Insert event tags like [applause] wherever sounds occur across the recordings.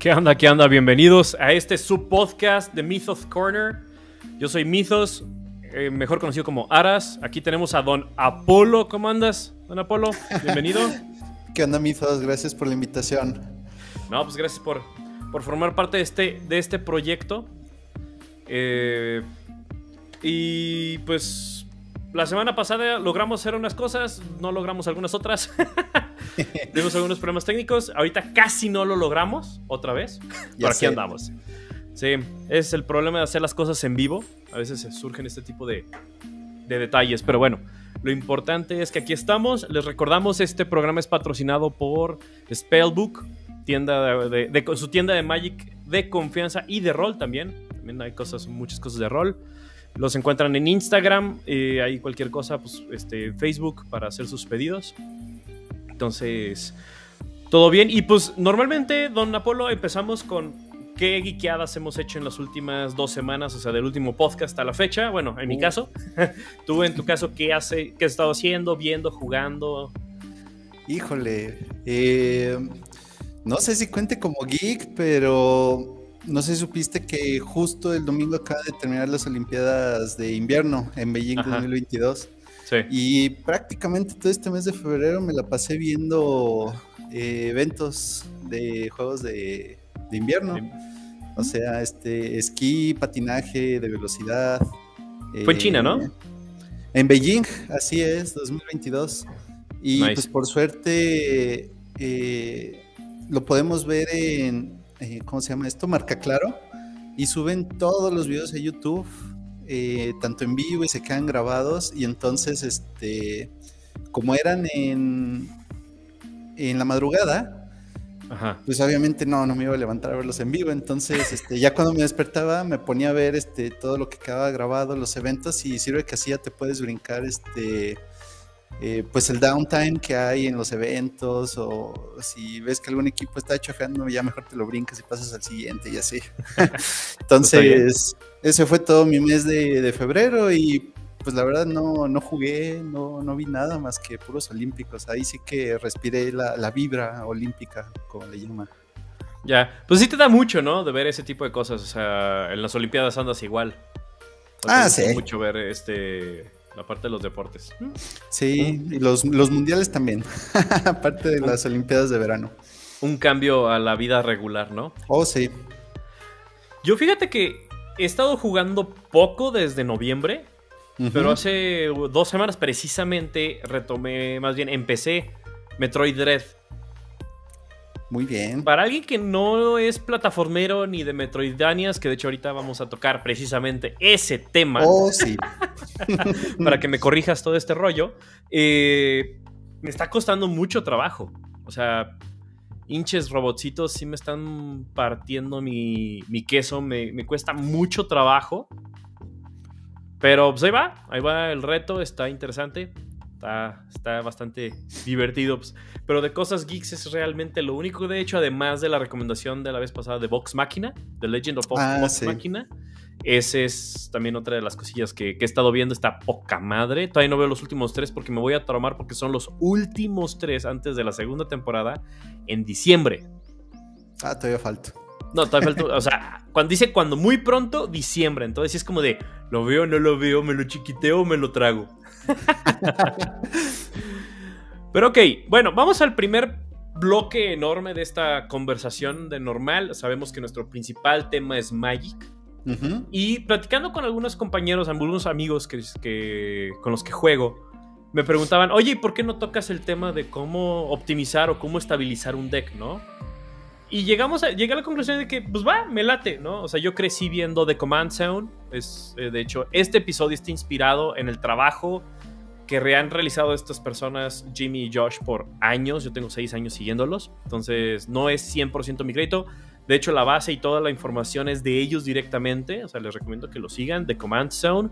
¿Qué onda? ¿Qué onda? Bienvenidos a este subpodcast de Mythos Corner. Yo soy Mythos, eh, mejor conocido como Aras. Aquí tenemos a Don Apolo. ¿Cómo andas, Don Apolo? Bienvenido. [laughs] ¿Qué onda, Mythos? Gracias por la invitación. No, pues gracias por, por formar parte de este, de este proyecto. Eh, y pues la semana pasada logramos hacer unas cosas, no logramos algunas otras. [laughs] Tuvimos algunos problemas técnicos. Ahorita casi no lo logramos otra vez. [laughs] Por aquí andamos. Sí, es el problema de hacer las cosas en vivo. A veces surgen este tipo de, de detalles. Pero bueno, lo importante es que aquí estamos. Les recordamos, este programa es patrocinado por Spellbook, tienda de, su tienda de Magic de confianza y de rol también. También hay cosas, muchas cosas de rol. Los encuentran en Instagram, eh, hay cualquier cosa, pues este, Facebook para hacer sus pedidos. Entonces, todo bien. Y pues normalmente, don Apolo, empezamos con qué guiqueadas hemos hecho en las últimas dos semanas, o sea, del último podcast a la fecha. Bueno, en mi uh. caso, [laughs] tú en tu caso, ¿qué, hace, qué has estado haciendo, viendo, jugando? Híjole, eh, no sé si cuente como geek, pero no sé si supiste que justo el domingo acaba de terminar las Olimpiadas de invierno en Beijing 2022. Y prácticamente todo este mes de febrero me la pasé viendo eh, eventos de juegos de, invierno. O sea, este esquí, patinaje de velocidad. Fue en China, ¿no? Eh, en Beijing, así es, 2022. Y pues por suerte eh, lo podemos ver en, ¿cómo se llama esto? Marca Claro. Y suben todos los videos a YouTube eh, tanto en vivo y se quedan grabados y entonces, este, como eran en, en la madrugada, pues obviamente no, no me iba a levantar a verlos en vivo, entonces este, ya cuando me despertaba me ponía a ver este, todo lo que quedaba grabado, los eventos y sirve que así ya te puedes brincar este... Eh, pues el downtime que hay en los eventos o si ves que algún equipo está chocando ya mejor te lo brincas y pasas al siguiente y así. [laughs] Entonces, ese fue todo mi mes de, febrero y pues la verdad no, no jugué, no, no vi nada más que puros olímpicos. Ahí sí que respiré la, vibra olímpica, como le llaman. Ya, pues sí te da mucho, ¿no? De ver ese tipo de cosas. O sea, en las Olimpiadas andas igual. ah, sí. mucho ver este la parte de los deportes. Sí, y los, los mundiales también. [laughs] Aparte de las Olimpiadas de verano. Un cambio a la vida regular, ¿no? Oh, sí. Yo fíjate que he estado jugando poco desde noviembre, pero hace dos semanas precisamente retomé, más bien empecé Metroid Dread. Muy bien. Para alguien que no es plataformero ni de Metroidvanias, que de hecho ahorita vamos a tocar precisamente ese tema. Oh, sí. [laughs] para que me corrijas todo este rollo. Eh, me está costando mucho trabajo. O sea, hinches robotcitos sí me están partiendo mi, queso, me, cuesta mucho trabajo. Pero pues ahí va, ahí va el reto, está interesante, está, está bastante divertido. Pues. Pero de cosas geeks es realmente lo único, de hecho, además de la recomendación de la vez pasada de Vox Machina, The Legend of Vox, ah, Machina. Esa es también otra de las cosillas que, he estado viendo. Está poca madre. Todavía no veo los últimos tres porque me voy a traumar porque son los últimos tres antes de la segunda temporada en diciembre. Ah, todavía falta. No, todavía falta. [laughs] o sea, cuando dice cuando muy pronto, diciembre. Entonces es como de, lo veo, no lo veo, me lo chiquiteo, me lo trago. [laughs] Pero ok, bueno, vamos al primer bloque enorme de esta conversación de normal. Sabemos que nuestro principal tema es Magic. Y platicando con algunos compañeros, algunos amigos que, con los que juego, me preguntaban, oye, ¿y por qué no tocas el tema de cómo optimizar o cómo estabilizar un deck, no? Y llegamos a, llegué a la conclusión de que, pues va, me late, ¿no? O sea, yo crecí viendo The Command Sound. Es, eh, de hecho, este episodio está inspirado en el trabajo que han realizado estas personas, Jimmy y Josh, por años. Yo tengo seis años siguiéndolos. Entonces, no es 100% mi crédito. De hecho, la base y toda la información es de ellos directamente. O sea, les recomiendo que lo sigan, de Command Zone.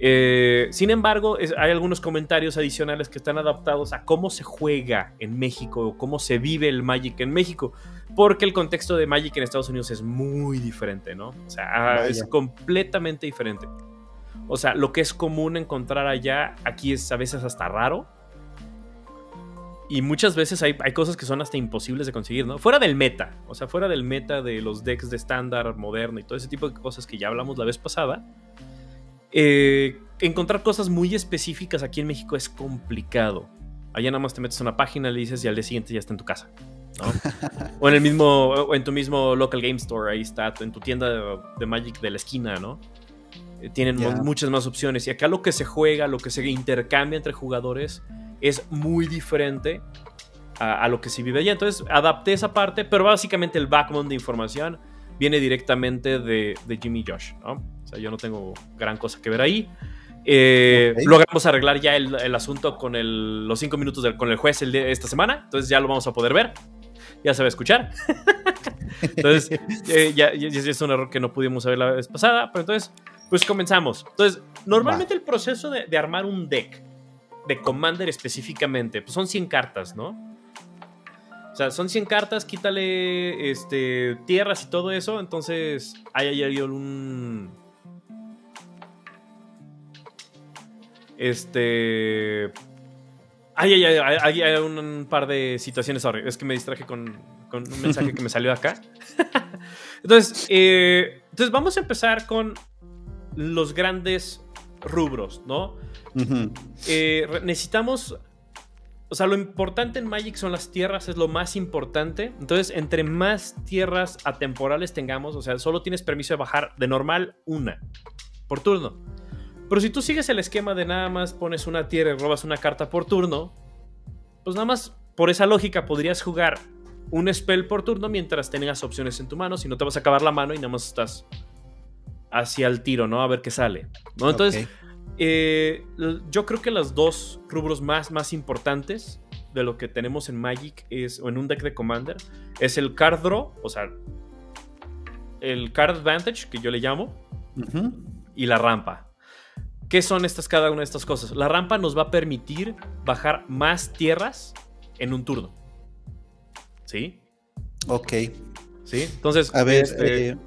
Eh, sin embargo, hay algunos comentarios adicionales que están adaptados a cómo se juega en México o cómo se vive el Magic en México, porque el contexto de Magic en Estados Unidos es muy diferente, ¿no? O sea, es completamente diferente. O sea, lo que es común encontrar allá, aquí es a veces hasta raro. y muchas veces hay, hay, cosas que son hasta imposibles de conseguir, ¿no? Fuera del meta, o sea, fuera del meta de los decks de estándar, moderno y todo ese tipo de cosas que ya hablamos la vez pasada, eh, encontrar cosas muy específicas aquí en México es complicado. Allá nada más te metes a una página, le dices y al día siguiente ya está en tu casa. ¿no? [laughs] o en el mismo, o en tu mismo local game store, ahí está, en tu tienda de, Magic de la esquina, ¿no? Eh, tienen muchas más opciones. Y acá lo que se juega, lo que se intercambia entre jugadores es muy diferente a, lo que se vive allá. Entonces adapté esa parte, pero básicamente el backbone de información viene directamente de, Jimmy Josh, ¿no? O sea, yo no tengo gran cosa que ver ahí. Eh, Logramos arreglar ya el, asunto con los cinco minutos con el juez el de esta semana, entonces ya lo vamos a poder ver. Ya se va a escuchar. [laughs] entonces, [laughs] eh, ya, es un error que no pudimos saber la vez pasada, pero entonces, pues comenzamos. Entonces, normalmente el proceso de armar un deck de Commander específicamente, pues son 100 cartas, ¿no? O sea, son 100 cartas, quítale este, tierras y todo eso, entonces hay ahí un... Este... Hay, hay, hay, un par de situaciones, sorry, es que me distraje con, un mensaje que me salió de acá. [laughs] entonces, eh, entonces vamos a empezar con los grandes rubros, ¿no? Eh, necesitamos. O sea, lo importante en Magic son las tierras, es lo más importante. Entonces, entre más tierras atemporales tengamos, o sea, solo tienes permiso de bajar de normal una por turno. Pero si tú sigues el esquema de nada más pones una tierra y robas una carta por turno, pues nada más por esa lógica podrías jugar un spell por turno mientras tengas opciones en tu mano, si no te vas a acabar la mano y nada más estás hacia el tiro, ¿no? A ver qué sale. ¿no? Entonces, eh, yo creo que los dos rubros más, más importantes de lo que tenemos en Magic es, o en un deck de Commander, es el card draw, o sea, el card advantage, que yo le llamo, y la rampa. ¿Qué son estas, cada una de estas cosas? La rampa nos va a permitir bajar más tierras en un turno. ¿Sí? Ok. ¿Sí? Entonces, a ver, este, eh,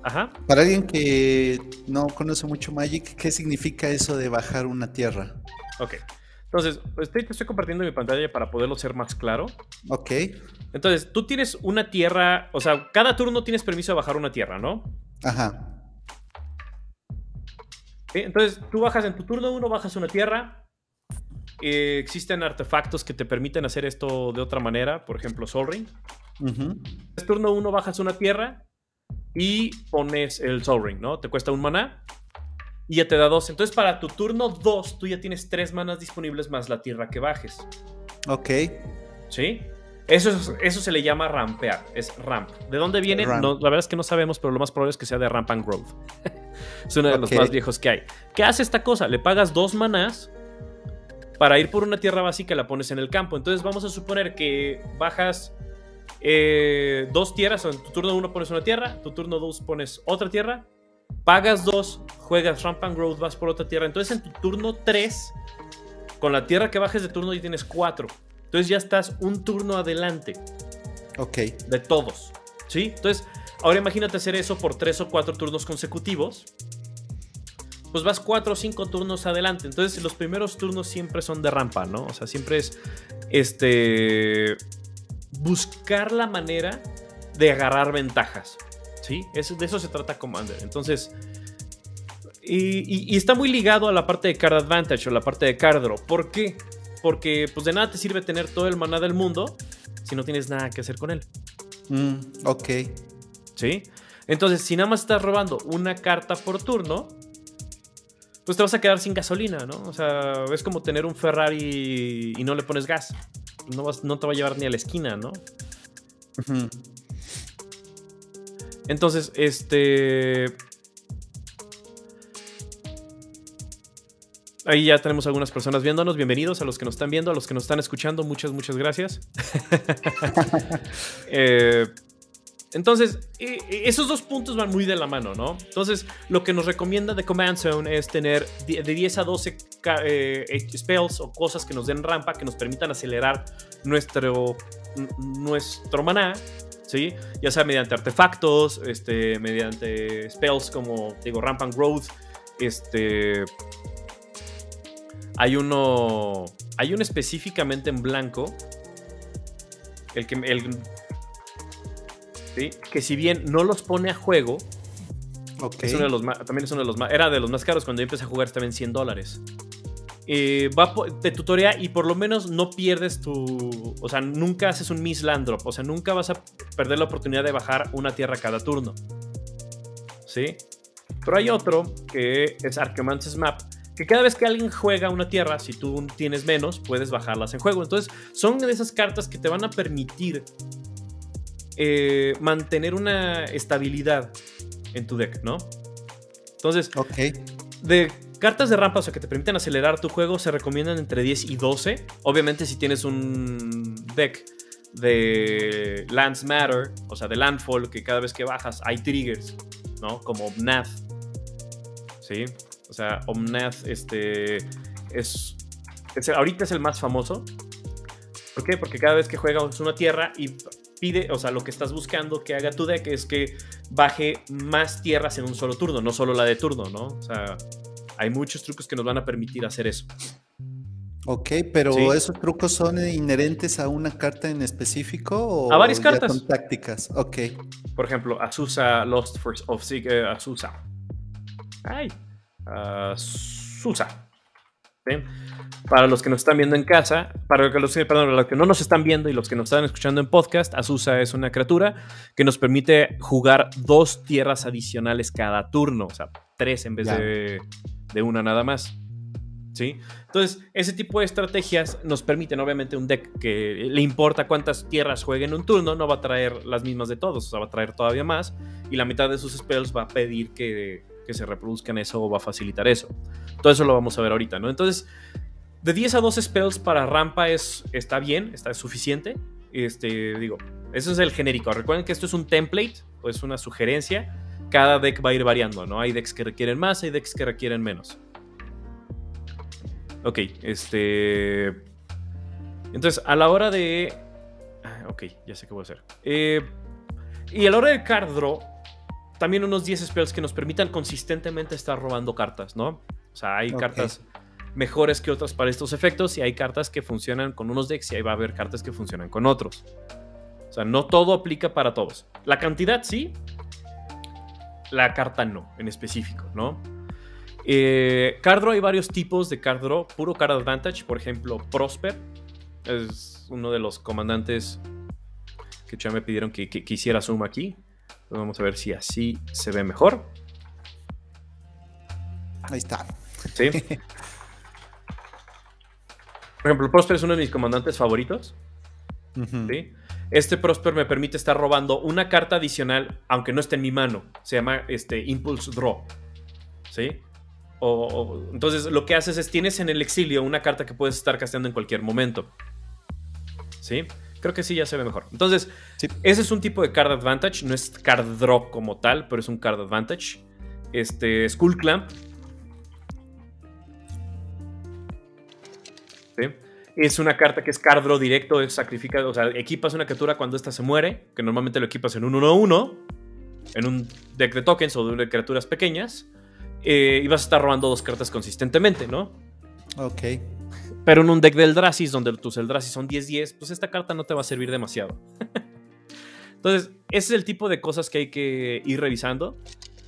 para alguien que no conoce mucho Magic, ¿qué significa eso de bajar una tierra? Ok. Entonces, estoy, estoy compartiendo mi pantalla para poderlo ser más claro. Ok. Entonces, tú tienes una tierra, o sea, cada turno tienes permiso de bajar una tierra, ¿no? Ajá. Entonces, tú bajas en tu turno uno, bajas una tierra. Eh, existen artefactos que te permiten hacer esto de otra manera, por ejemplo, Sol Ring. En turno 1 bajas una tierra y pones el Soul Ring, ¿no? Te cuesta un maná y ya te da dos. Entonces, para tu turno 2, tú ya tienes tres manas disponibles más la tierra que bajes. Ok. ¿Sí? Eso, eso se le llama rampear, es ramp. ¿De dónde viene? la verdad es que no sabemos, pero lo más probable es que sea de ramp and growth. [laughs] es uno de los más viejos que hay. ¿Qué hace esta cosa? Le pagas dos manás para ir por una tierra básica y la pones en el campo. Entonces vamos a suponer que bajas eh, dos tierras, en tu turno 1 pones una tierra, tu turno 2 pones otra tierra, pagas dos, juegas Ramp and Growth, vas por otra tierra. Entonces en tu turno 3, con la tierra que bajes de turno ya tienes 4. Entonces ya estás un turno adelante. Ok. De todos. ¿Sí? Entonces, ahora imagínate hacer eso por 3 o 4 turnos consecutivos. Pues vas 4 o 5 turnos adelante. Entonces los primeros turnos siempre son de rampa, ¿no? O sea, siempre es este buscar la manera de agarrar ventajas. ¿Sí? de eso se trata Commander. Entonces, y, está muy ligado a la parte de card advantage o la parte de card draw. ¿Por qué? Porque pues de nada te sirve tener todo el maná del mundo si no tienes nada que hacer con él. Mm, ok. ¿Sí? Entonces, si nada más estás robando una carta por turno, pues te vas a quedar sin gasolina, ¿no? O sea, es como tener un Ferrari y no le pones gas no, te va a llevar ni a la esquina, ¿no? Entonces, este... Ahí ya tenemos algunas personas viéndonos. Bienvenidos a los que nos están viendo, a los que nos están escuchando. Muchas, muchas gracias. [laughs] eh, entonces, esos dos puntos van muy de la mano, ¿no? Entonces, lo que nos recomienda de Command Zone es tener de 10 a 12 eh, spells o cosas que nos den rampa, que nos permitan acelerar nuestro, nuestro maná, ¿sí? Ya sea mediante artefactos, este, mediante spells como, digo, ramp and growth, este... Hay uno, hay uno específicamente en blanco el que, el, ¿sí? que si bien no los pone a juego, es uno de los también es uno de los más, era de los más caros cuando yo empecé a jugar, en 100 dólares. Eh, va de tutorial y por lo menos no pierdes tu. O sea, nunca haces un miss land drop. O sea, nunca vas a perder la oportunidad de bajar una tierra cada turno. ¿Sí? Pero hay otro que es Archeomancer's Map. Que cada vez que alguien juega una tierra, si tú tienes menos, puedes bajarlas en juego. Entonces, son de esas cartas que te van a permitir eh, mantener una estabilidad en tu deck, ¿no? Entonces, de cartas de rampa, o sea, que te permiten acelerar tu juego, se recomiendan entre 10 y 12. Obviamente, si tienes un deck de Lands Matter, o sea, de Landfall, que cada vez que bajas hay triggers, ¿no? Como Omnath. ¿Sí? O sea, Omnath este, es, Ahorita es el más famoso. ¿Por qué? Porque cada vez que juegas una tierra y pide, o sea, lo que estás buscando que haga tu deck es que baje más tierras en un solo turno, no solo la de turno, ¿no? O sea, hay muchos trucos que nos van a permitir hacer eso. Ok, pero ¿esos trucos son inherentes a una carta en específico o a varias cartas? Son tácticas, ok. Por ejemplo, Azusa Lost Force of Sig, eh, Azusa. Ay, Azusa. ¿Sí? Para los que nos están viendo en casa, para los, perdón, los que no nos están viendo y los que nos están escuchando en podcast, Azusa es una criatura que nos permite jugar dos tierras adicionales cada turno, o sea, tres en vez de, de, una nada más. ¿Sí? Entonces, ese tipo de estrategias nos permiten, obviamente, un deck que le importa cuántas tierras juegue en un turno, no va a traer las mismas de todos, o sea, va a traer todavía más, y la mitad de sus spells va a pedir que, que se reproduzcan eso va a facilitar eso. Todo eso lo vamos a ver ahorita, ¿no? Entonces, de 10 a 12 spells para rampa es, está bien, está suficiente. Este, digo, eso es el genérico. Recuerden que esto es un template o es una sugerencia. Cada deck va a ir variando, ¿no? Hay decks que requieren más, hay decks que requieren menos. Ok, este. Entonces, a la hora de. Ah, ok, ya sé qué voy a hacer. Eh, y a la hora de card draw, también unos 10 spells que nos permitan consistentemente estar robando cartas, ¿no? O sea, hay cartas mejores que otras para estos efectos y hay cartas que funcionan con unos decks y ahí va a haber cartas que funcionan con otros. O sea, no todo aplica para todos. La cantidad sí, la carta no, en específico, ¿no? Eh, card draw hay varios tipos de card draw. Puro card advantage, por ejemplo, Prosper es uno de los comandantes que ya me pidieron que, que, hiciera zoom aquí. Vamos a ver si así se ve mejor. Ahí está. Sí. [laughs] Por ejemplo, Prosper es uno de mis comandantes favoritos. Este Prosper me permite estar robando una carta adicional, aunque no esté en mi mano. Se llama este, Impulse Draw. ¿Sí? O, entonces lo que haces es tienes en el exilio una carta que puedes estar casteando en cualquier momento. ¿Sí? Creo que sí ya se ve mejor. Entonces, ese es un tipo de card advantage. No es card draw como tal, pero es un card advantage. Este, Skull Clamp Es una carta que es cardro directo, es sacrifica, o sea, equipas una criatura cuando ésta se muere, que normalmente lo equipas en un 1-1, en un deck de tokens o de criaturas pequeñas, eh, y vas a estar robando dos cartas consistentemente, ¿no? Ok. Pero en un deck del Eldrasis, donde tus Eldrasis son 10-10, pues esta carta no te va a servir demasiado. [laughs] Entonces, ese es el tipo de cosas que hay que ir revisando.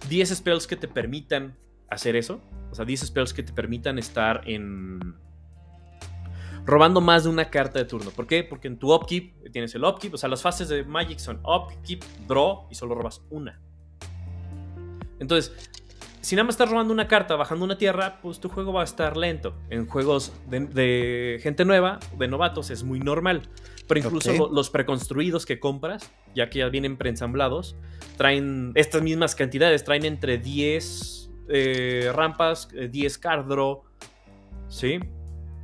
10 spells que te permitan hacer eso. O sea, 10 spells que te permitan estar en robando más de una carta de turno. ¿Por qué? Porque en tu upkeep tienes el upkeep, o sea, las fases de Magic son upkeep, draw y solo robas una. Entonces, si nada más estás robando una carta, bajando una tierra, pues tu juego va a estar lento. En juegos de, gente nueva, de novatos, es muy normal. Pero incluso los preconstruidos que compras, ya que ya vienen preensamblados, traen estas mismas cantidades, traen entre 10 eh, rampas, 10 eh, card draw, ¿sí?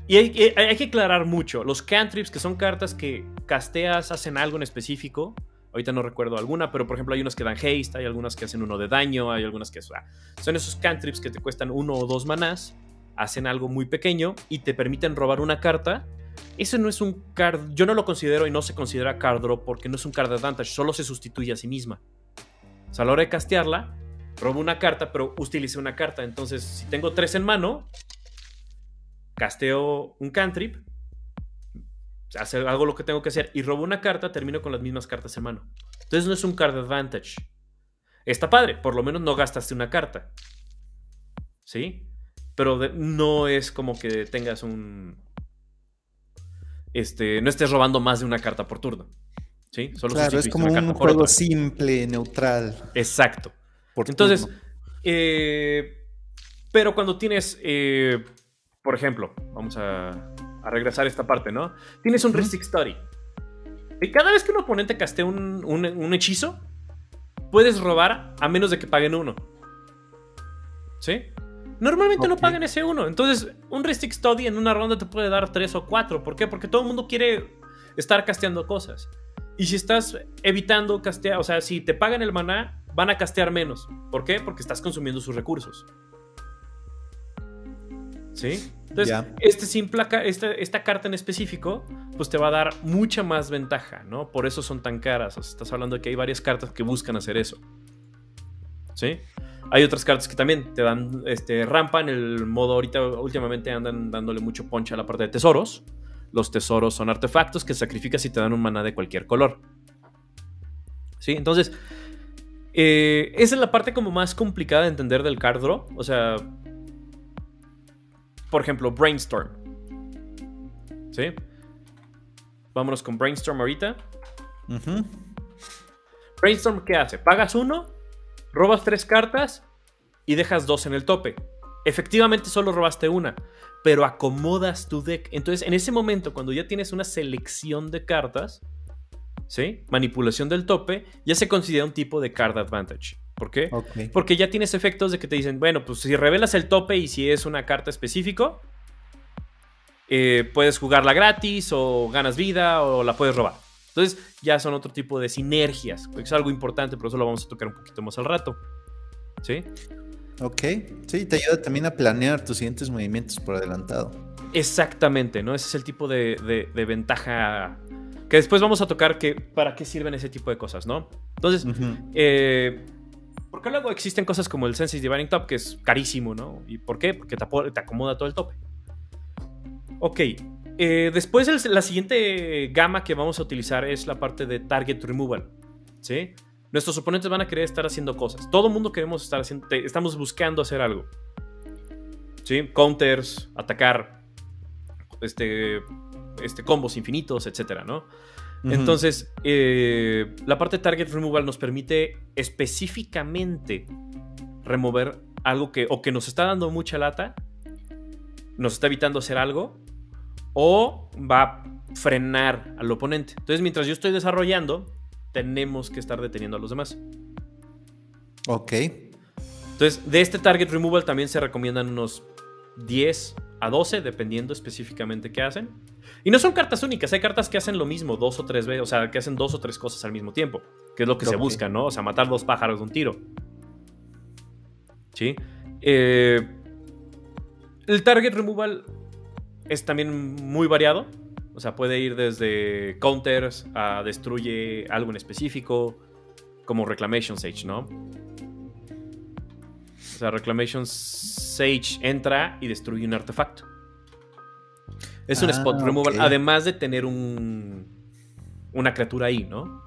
Y hay, que aclarar mucho. Los cantrips, que son cartas que casteas, hacen algo en específico. Ahorita no recuerdo alguna, pero por ejemplo hay unas que dan haste, hay algunas que hacen uno de daño, hay algunas que... son esos cantrips que te cuestan uno o dos manás, hacen algo muy pequeño y te permiten robar una carta. Eso no es un card... Yo no lo considero y no se considera card draw porque no es un card advantage, solo se sustituye a sí misma. O sea, a la hora de castearla, robo una carta, pero utilice una carta. Entonces, si tengo tres en mano, casteo un cantrip, hacer algo lo que tengo que hacer y robo una carta, termino con las mismas cartas en mano. Entonces no es un card advantage. Está padre, por lo menos no gastaste una carta. ¿Sí? Pero no es como que tengas un. Este. No estés robando más de una carta por turno. ¿Sí? Solo claro, es como un juego simple, neutral. Exacto. Entonces, eh, pero cuando tienes, eh, por ejemplo, vamos a, a, regresar a esta parte, ¿no? Tienes un Ristic Study. Y cada vez que un oponente castea un, un, hechizo, puedes robar a menos de que paguen uno. ¿Sí? Normalmente no pagan ese uno. Entonces, un Ristic Study en una ronda te puede dar tres o cuatro. ¿Por qué? Porque todo el mundo quiere estar casteando cosas. Y si estás evitando castear, o sea, si te pagan el maná, van a castear menos. ¿Por qué? Porque estás consumiendo sus recursos. ¿Sí? Entonces, este simple, esta, esta, carta en específico, pues te va a dar mucha más ventaja, ¿no? Por eso son tan caras. O sea, estás hablando de que hay varias cartas que buscan hacer eso. ¿Sí? Hay otras cartas que también te dan este, rampa en el modo ahorita, últimamente andan dándole mucho ponche a la parte de tesoros. Los tesoros son artefactos que sacrificas y te dan un maná de cualquier color. ¿Sí? Entonces, eh, esa es la parte como más complicada de entender del card draw. O sea, por ejemplo, Brainstorm. ¿Sí? Vámonos con Brainstorm ahorita. Brainstorm, ¿qué hace? Pagas uno, robas tres cartas y dejas dos en el tope. Efectivamente solo robaste una, pero acomodas tu deck. Entonces, en ese momento, cuando ya tienes una selección de cartas, ¿sí? Manipulación del tope, ya se considera un tipo de card advantage. ¿Por qué? Porque ya tienes efectos de que te dicen, bueno, pues si revelas el tope y si es una carta específico, eh, puedes jugarla gratis o ganas vida o la puedes robar. Entonces ya son otro tipo de sinergias. Es algo importante, pero eso lo vamos a tocar un poquito más al rato. ¿Sí? Ok. Sí, te ayuda también a planear tus siguientes movimientos por adelantado. Exactamente, ¿no? Ese es el tipo de, ventaja que después vamos a tocar que para qué sirven ese tipo de cosas, ¿no? Entonces, eh, porque luego existen cosas como el Senses Dividing Top, que es carísimo, ¿no? ¿Y por qué? Porque te, acomoda todo el tope. Ok. Eh, después la siguiente gama que vamos a utilizar es la parte de Target Removal. ¿Sí? Nuestros oponentes van a querer estar haciendo cosas. Todo mundo queremos estar haciendo. Estamos buscando hacer algo. ¿Sí? Counters, atacar. Este. Este, combos infinitos, etcétera, ¿no? Entonces, eh, la parte Target Removal nos permite específicamente remover algo que o que nos está dando mucha lata, nos está evitando hacer algo, o va a frenar al oponente. Entonces, mientras yo estoy desarrollando, tenemos que estar deteniendo a los demás. Ok. Entonces, de este Target Removal también se recomiendan unos 10 a 12, dependiendo específicamente qué hacen. Y no son cartas únicas, hay cartas que hacen lo mismo dos o tres veces, o sea, que hacen dos o tres cosas al mismo tiempo, que es lo que se busca, ¿no? O sea, matar dos pájaros de un tiro. ¿Sí? Eh, el target removal es también muy variado, o sea, puede ir desde counters a destruye algo en específico, como Reclamation Sage, ¿no? O sea, Reclamation Sage entra y destruye un artefacto. Es un spot ah, removal, además de tener un, una criatura ahí, ¿no?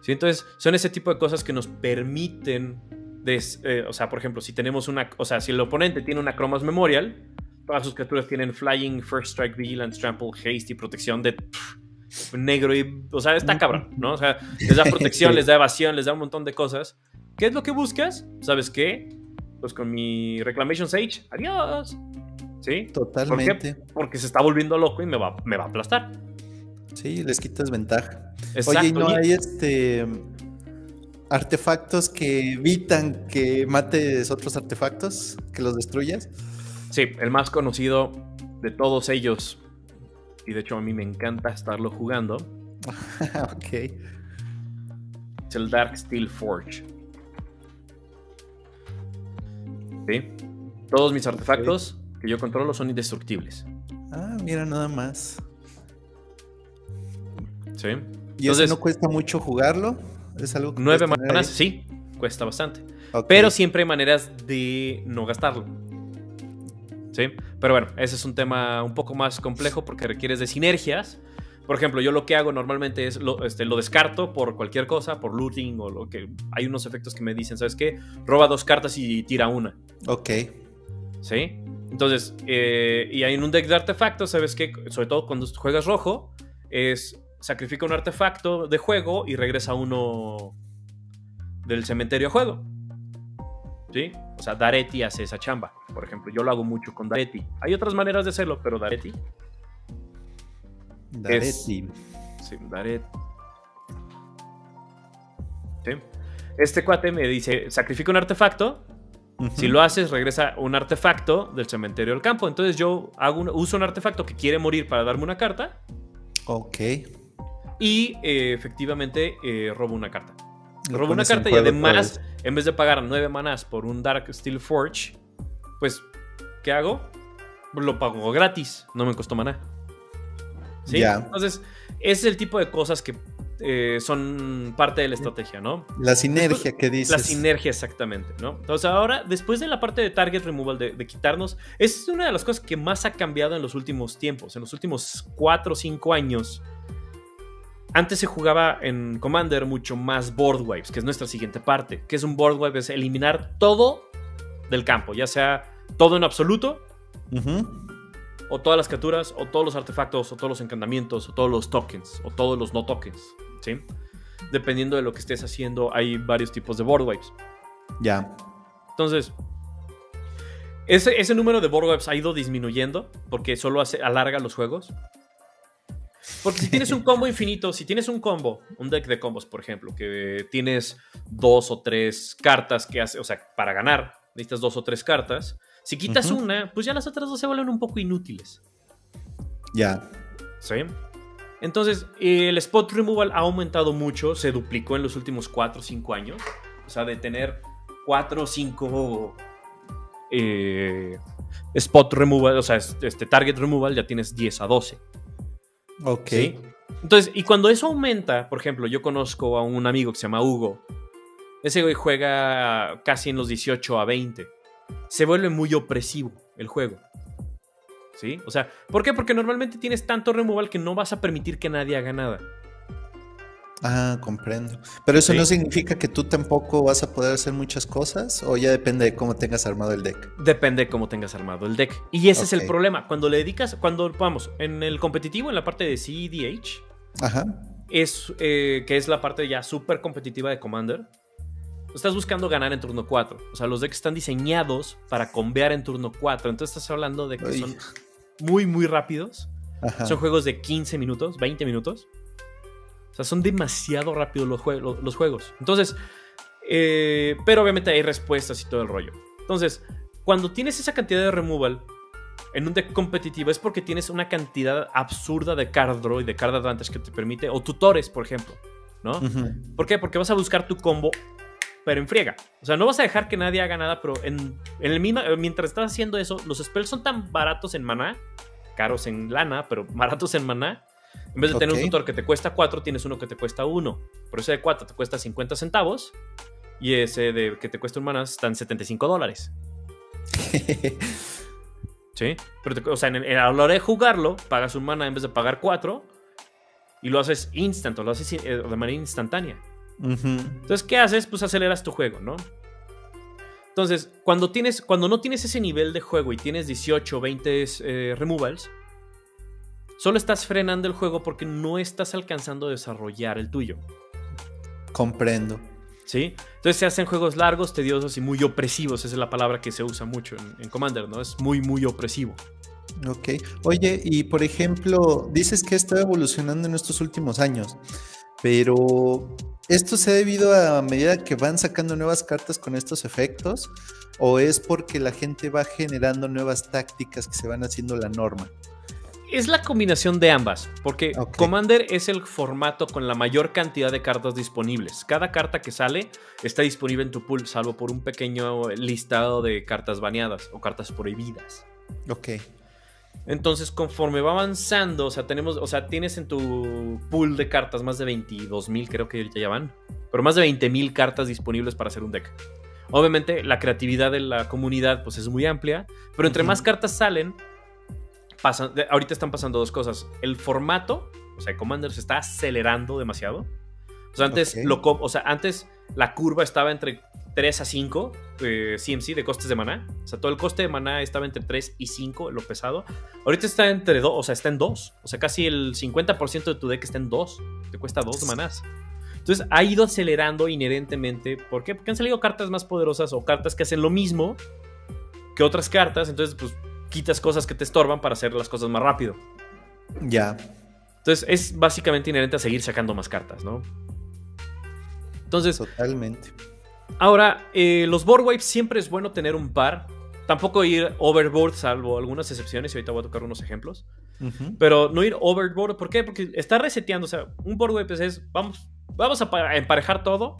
Sí, entonces son ese tipo de cosas que nos permiten, eh, o sea, por ejemplo, si tenemos una, o sea, si el oponente tiene una Chromas Memorial, todas sus criaturas tienen Flying, First Strike, Vigilance, Trample, Haste y protección de negro y, o sea, está cabrón, ¿no? O sea, les da [laughs] protección, les da evasión, les da un montón de cosas. ¿Qué es lo que buscas? ¿Sabes qué? Pues con mi Reclamation Sage, adiós. ¿Sí? Totalmente. Porque se está volviendo loco y me va, me va a aplastar. Sí, les quitas ventaja. Oye, ¿y no hay este artefactos que evitan que mates otros artefactos? ¿Que los destruyas? Sí, el más conocido de todos ellos. Y de hecho a mí me encanta estarlo jugando. [laughs] ok. Es el Dark Steel Forge. ¿Sí? Todos mis artefactos que yo controlo son indestructibles. Ah, mira, nada más. Sí. ¿Y eso no cuesta mucho jugarlo? ¿Es algo que Nueve maneras, sí, cuesta bastante. Pero siempre hay maneras de no gastarlo. ¿Sí? Pero bueno, ese es un tema un poco más complejo porque requieres de sinergias. Por ejemplo, yo lo que hago normalmente es lo, este, lo descarto por cualquier cosa, por looting o lo que... Hay unos efectos que me dicen, ¿sabes qué? Roba dos cartas y tira una. Ok. ¿Sí? Entonces, eh, y hay en un deck de artefactos, ¿sabes qué? Sobre todo cuando juegas rojo, es sacrifica un artefacto de juego y regresa uno del cementerio a juego. ¿Sí? O sea, Daretti hace esa chamba, por ejemplo. Yo lo hago mucho con Daretti. Hay otras maneras de hacerlo, pero Daretti. Daretti. sí, Daretti. ¿Sí? Este cuate me dice: sacrifica un artefacto. Si lo haces, regresa un artefacto del cementerio al campo. Entonces yo hago uso un artefacto que quiere morir para darme una carta. Ok. Y eh, efectivamente eh, robo una carta. Robo una carta y además, en vez de pagar 9 manás por un Dark Steel Forge, pues, ¿qué hago? Lo pago gratis, no me costó maná. ¿Sí? Entonces, ese es el tipo de cosas que eh, son parte de la estrategia, ¿no? La sinergia que dices. La sinergia, exactamente, ¿no? Entonces, ahora, después de la parte de target removal, de, de, quitarnos, es una de las cosas que más ha cambiado en los últimos tiempos, en los últimos 4 o 5 años antes se jugaba en Commander mucho más board wipes, que es nuestra siguiente parte. Que es un board wipe? Es eliminar todo del campo, ya sea todo en absoluto, o todas las criaturas, o todos los artefactos, o todos los encantamientos, o todos los tokens, o todos los no tokens. ¿Sí? Dependiendo de lo que estés haciendo, hay varios tipos de board wipes. Ya. Entonces, ese, ese, número de board wipes ha ido disminuyendo porque solo hace, alarga los juegos. Porque si tienes un combo [laughs] infinito, si tienes un combo, un deck de combos, por ejemplo, que tienes dos o tres cartas que hace, o sea, para ganar necesitas dos o tres cartas. Si quitas una, pues ya las otras dos se vuelven un poco inútiles. Ya. ¿Sí? Entonces, el spot removal ha aumentado mucho, se duplicó en los últimos 4 o 5 años. O sea, de tener 4 o 5 eh, spot removal, o sea, este target removal, ya tienes 10 a 12. Ok. Entonces, y cuando eso aumenta, por ejemplo, yo conozco a un amigo que se llama Hugo. Ese güey juega casi en los 18 a 20. Se vuelve muy opresivo el juego. ¿Sí? O sea, ¿por qué? Porque normalmente tienes tanto removal que no vas a permitir que nadie haga nada. Ah, comprendo. Pero eso no significa que tú tampoco vas a poder hacer muchas cosas o ya depende de cómo tengas armado el deck. Depende de cómo tengas armado el deck. Y ese es el problema. Cuando le dedicas, cuando vamos, en el competitivo, en la parte de CEDH, Ajá. Es, eh, que es la parte ya súper competitiva de Commander, estás buscando ganar en turno 4. O sea, los decks están diseñados para convear en turno 4. Entonces estás hablando de que son muy, muy rápidos. Son juegos de 15 minutos, 20 minutos sea, son demasiado rápidos los, los juegos. Entonces, eh, pero obviamente hay respuestas y todo el rollo. Entonces, cuando tienes esa cantidad de removal en un deck competitivo es porque tienes una cantidad absurda de card draw y de card advantage que te permite, o tutores, por ejemplo, ¿no? ¿Por qué? Porque vas a buscar tu combo, pero en friega. O sea, no vas a dejar que nadie haga nada, pero en, en el mismo, mientras estás haciendo eso, los spells son tan baratos en maná, caros en lana, pero [laughs] baratos en maná, en vez de tener un tutor que te cuesta 4, tienes uno que te cuesta 1. Por ese de 4 te cuesta 50 centavos. Y ese de que te cuesta un maná están 75 dólares. [laughs] ¿Sí? Pero o sea, a la hora de jugarlo, pagas un mana en vez de pagar 4. Y lo haces instant, lo haces eh, de manera instantánea. Entonces, ¿qué haces? Pues aceleras tu juego, ¿no? Entonces, cuando, tienes, cuando no tienes ese nivel de juego y tienes 18 o 20 eh, removals, Solo estás frenando el juego porque no estás alcanzando a desarrollar el tuyo. Comprendo. ¿Sí? Entonces se hacen juegos largos, tediosos y muy opresivos. Esa es la palabra que se usa mucho en, Commander, ¿no? Es muy, muy opresivo. Ok. Oye, y por ejemplo, dices que está evolucionando en estos últimos años, pero ¿esto se ha debido a medida que van sacando nuevas cartas con estos efectos? ¿O es porque la gente va generando nuevas tácticas que se van haciendo la norma? Es la combinación de ambas, porque Commander es el formato con la mayor cantidad de cartas disponibles. Cada carta que sale está disponible en tu pool, salvo por un pequeño listado de cartas baneadas o cartas prohibidas. Ok. Entonces, conforme va avanzando, o sea, tenemos, o sea, tienes en tu pool de cartas más de 22 mil, creo que ya van, pero más de 20 mil cartas disponibles para hacer un deck. Obviamente la creatividad de la comunidad pues es muy amplia, pero entre más cartas salen, pasan, ahorita están pasando dos cosas. El formato, o sea, Commander se está acelerando demasiado. O sea, antes, lo, o sea, antes la curva estaba entre 3 a 5 CMC de costes de maná. O sea, todo el coste de maná estaba entre 3 y 5, lo pesado. Ahorita está entre 2, o sea, está en 2. O sea, casi el 50% de tu deck está en 2. Te cuesta 2 manás. Entonces ha ido acelerando inherentemente. ¿Por qué? Porque han salido cartas más poderosas o cartas que hacen lo mismo que otras cartas. Entonces, pues quitas cosas que te estorban para hacer las cosas más rápido. Ya. Entonces es básicamente inherente a seguir sacando más cartas, ¿no? Entonces. Totalmente. Ahora, eh, los board wipes siempre es bueno tener un par. Tampoco ir overboard, salvo algunas excepciones, y ahorita voy a tocar unos ejemplos. Pero no ir overboard, ¿por qué? Porque está reseteando. O sea, un board wipe es, vamos, vamos a emparejar todo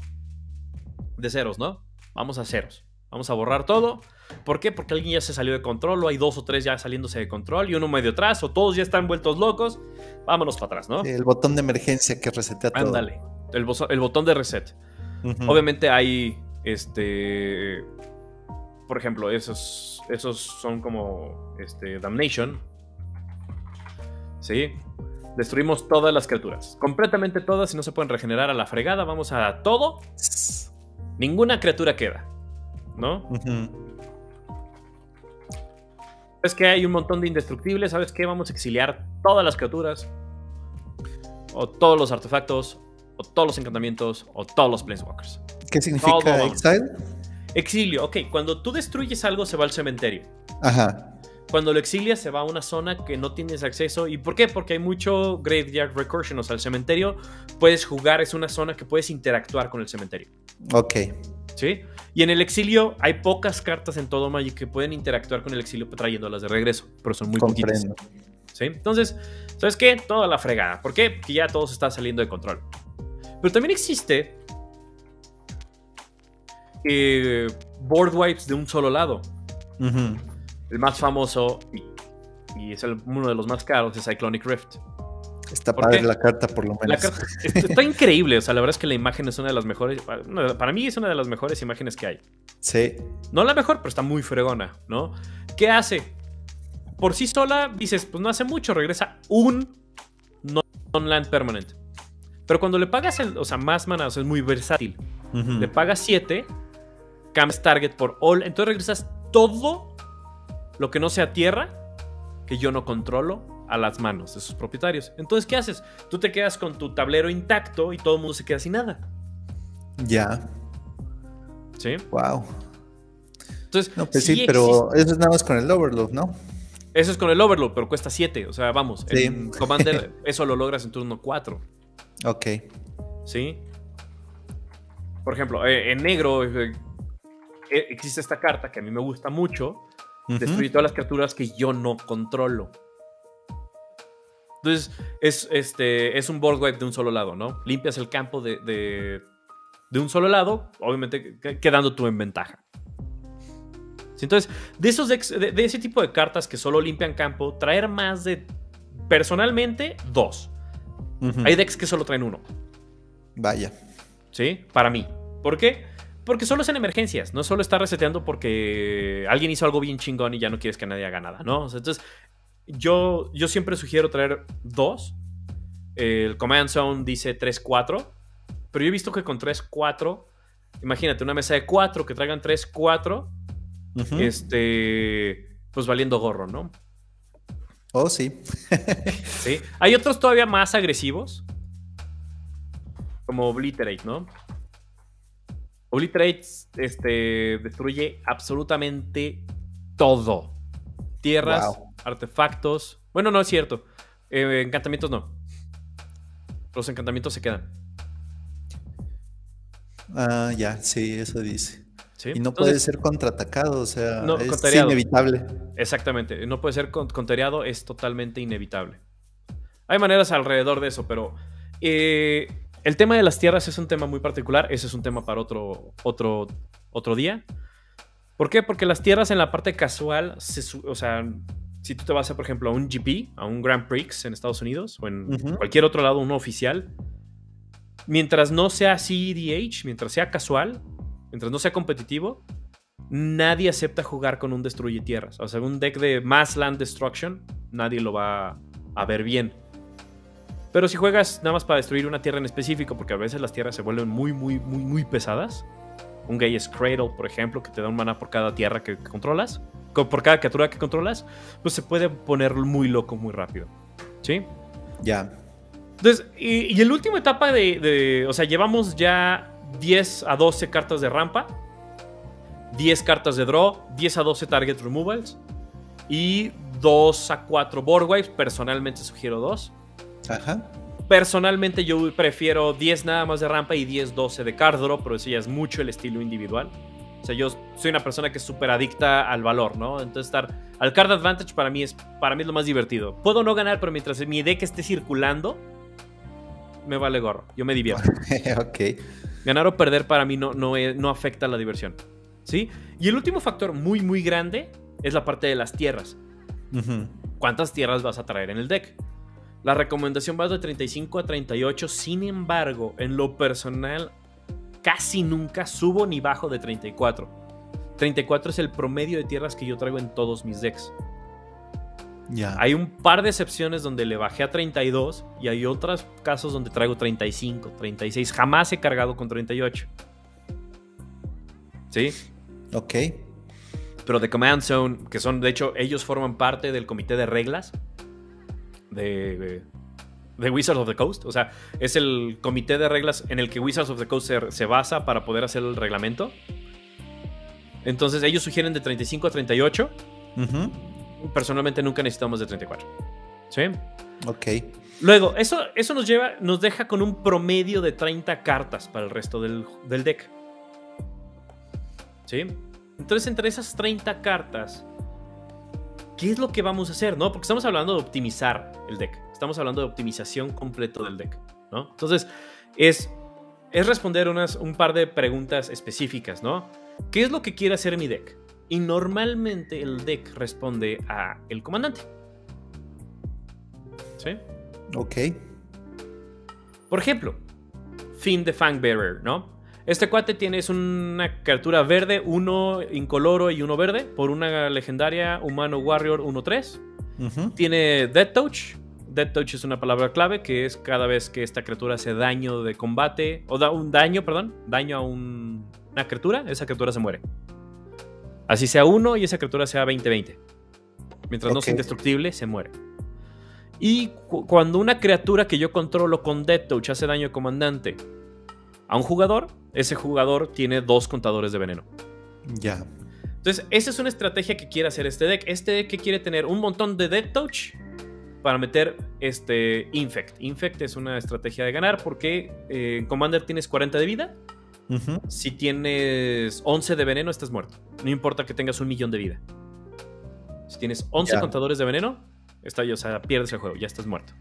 de ceros, ¿no? Vamos a ceros. Vamos a borrar todo. ¿Por qué? Porque alguien ya se salió de control, o hay dos o tres ya saliéndose de control, y uno medio atrás, o todos ya están vueltos locos. Vámonos para atrás, ¿no? el botón de emergencia que resetea todo. Ándale, el, el, botón de reset. Obviamente hay, este, por ejemplo, esos, esos son como, este, Damnation. ¿Sí? Destruimos todas las criaturas. Completamente todas y no se pueden regenerar a la fregada. Vamos a todo. Ninguna criatura queda. ¿No? Es que hay un montón de indestructibles. ¿Sabes qué? Vamos a exiliar todas las criaturas. O todos los artefactos. O todos los encantamientos. O todos los planeswalkers. ¿Qué significa exile? Exilio. Ok, cuando tú destruyes algo se va al cementerio. Ajá. Cuando lo exilias se va a una zona que no tienes acceso. ¿Y por qué? Porque hay mucho graveyard recursion. O sea, el cementerio puedes jugar, es una zona que puedes interactuar con el cementerio. Ok. ¿Sí? Y en el exilio hay pocas cartas en todo Magic que pueden interactuar con el exilio trayéndolas de regreso. Pero son muy poquitas. ¿Sí? Entonces, ¿sabes qué? Toda la fregada. ¿Por qué? Porque ya todo se está saliendo de control. Pero también existe eh, board wipes de un solo lado. El más famoso y, es uno de los más caros es Cyclonic Rift. Está padre la carta, por lo menos. está increíble. O sea, la verdad es que la imagen es una de las mejores. Para mí es una de las mejores imágenes que hay. Sí. No la mejor, pero está muy fregona, ¿no? ¿Qué hace? Por sí sola, dices, pues no hace mucho, regresa un non-land permanent. Pero cuando le pagas, el, o sea, más mana, o sea, es muy versátil. Le pagas 7, cambias target por all, entonces regresas todo lo que no sea tierra, que yo no controlo, a las manos de sus propietarios. Entonces, ¿qué haces? Tú te quedas con tu tablero intacto y todo el mundo se queda sin nada. Ya. ¿Sí? Wow. Entonces, no, pues sí, pero eso es nada más con el Overload, ¿no? Eso es con el Overload, pero cuesta 7. O sea, vamos, en Commander eso lo logras en turno 4. Ok. ¿Sí? Por ejemplo, eh, en negro eh, eh, existe esta carta que a mí me gusta mucho, Destruir todas las criaturas que yo no controlo. Entonces, es, este, es un board wipe de un solo lado, ¿no? Limpias el campo de, de, un solo lado, obviamente quedando tú en ventaja. Entonces, de, esos de, ese tipo de cartas que solo limpian campo, traer más de, personalmente, dos. Hay decks que solo traen uno. Vaya. ¿Sí? Para mí. ¿Por qué? Porque solo es en emergencias, no solo está reseteando porque alguien hizo algo bien chingón y ya no quieres que nadie haga nada, ¿no? entonces, yo, yo siempre sugiero traer dos. El Command Zone dice 3-4, pero yo he visto que con 3-4, imagínate, una mesa de 4 que traigan 3-4, este, pues valiendo gorro, ¿no? Oh, sí. sí. Hay otros todavía más agresivos, como Obliterate, ¿no? Obliterate este, destruye absolutamente todo. Tierras, artefactos. Bueno, no es cierto. Eh, encantamientos no. Los encantamientos se quedan. Ah, ya, sí, eso dice. Y no puede ser contraatacado, o sea, es inevitable. Exactamente, no puede ser contrariado, es totalmente inevitable. Hay maneras alrededor de eso, pero eh, el tema de las tierras es un tema muy particular. Ese es un tema para otro, otro, otro día. ¿Por qué? Porque las tierras en la parte casual, o sea, si tú te vas a, por ejemplo, a un GP, a un Grand Prix en Estados Unidos o en cualquier otro lado, uno oficial, mientras no sea CEDH, mientras sea casual, mientras no sea competitivo, nadie acepta jugar con un destruye tierras. O sea, un deck de Mass Land Destruction, nadie lo va a ver bien. Pero si juegas nada más para destruir una tierra en específico, porque a veces las tierras se vuelven muy, muy, muy, muy pesadas. Un Gaia's Cradle, por ejemplo, que te da un mana por cada tierra que controlas, por cada criatura que controlas, pues se puede poner muy loco muy rápido. ¿Sí? Ya. Entonces, y, el último etapa de, de, O sea, llevamos ya 10 a 12 cartas de rampa, 10 cartas de draw, 10 a 12 target removals y 2 a 4 board waves. Personalmente sugiero 2. Ajá. Personalmente yo prefiero 10 nada más de rampa y 10, 12 de card draw, pero eso ya es mucho el estilo individual. O sea, yo soy una persona que es súper adicta al valor, ¿no? Entonces estar al card advantage para mí es para mí es lo más divertido. Puedo no ganar, pero mientras mi deck esté circulando, me vale gorro. Yo me divierto. [laughs] ok. Ganar o perder para mí no, no, no afecta la diversión. ¿Sí? Y el último factor muy, muy grande es la parte de las tierras. ¿Cuántas tierras vas a traer en el deck? La recomendación va de 35 a 38, sin embargo, en lo personal, casi nunca subo ni bajo de 34. 34 es el promedio de tierras que yo traigo en todos mis decks. Hay un par de excepciones donde le bajé a 32 y hay otros casos donde traigo 35, 36. Jamás he cargado con 38. ¿Sí? Ok. Pero de Command Zone, que son, de hecho, ellos forman parte del comité de reglas de, de Wizards of the Coast. O sea, es el comité de reglas en el que Wizards of the Coast se, basa para poder hacer el reglamento. Entonces, ellos sugieren de 35 a 38. Personalmente nunca necesitamos de 34. ¿Sí? Ok. Luego, eso, eso nos lleva, nos deja con un promedio de 30 cartas para el resto del, del deck. ¿Sí? Entonces, entre esas 30 cartas, ¿qué es lo que vamos a hacer? ¿No? Porque estamos hablando de optimizar el deck. Estamos hablando de optimización completo del deck. ¿no? Entonces, es, es responder unas, un par de preguntas específicas, ¿no? ¿Qué es lo que quiere hacer mi deck? Y normalmente el deck responde a el comandante. ¿Sí? Ok. Por ejemplo, Fin de Fangbearer, ¿no? Este cuate tiene una criatura verde, uno incoloro y uno verde, por una legendaria humano warrior 1-3. Tiene Death Touch. Death Touch es una palabra clave que es cada vez que esta criatura hace daño de combate, o da un daño, perdón, daño a una criatura, esa criatura se muere. Así sea uno y esa criatura sea 20-20. Mientras no sea indestructible, se muere. Y cuando una criatura que yo controlo con Death Touch hace daño comandante a un jugador, ese jugador tiene dos contadores de veneno. Ya. Entonces, esa es una estrategia que quiere hacer este deck. Este deck que quiere tener un montón de Death Touch para meter este Infect. Infect es una estrategia de ganar porque eh, en Commander tienes 40 de vida. Si tienes 11 de veneno, estás muerto. No importa que tengas un millón de vida. Si tienes 11 contadores de veneno, está, o sea, pierdes el juego, ya estás muerto.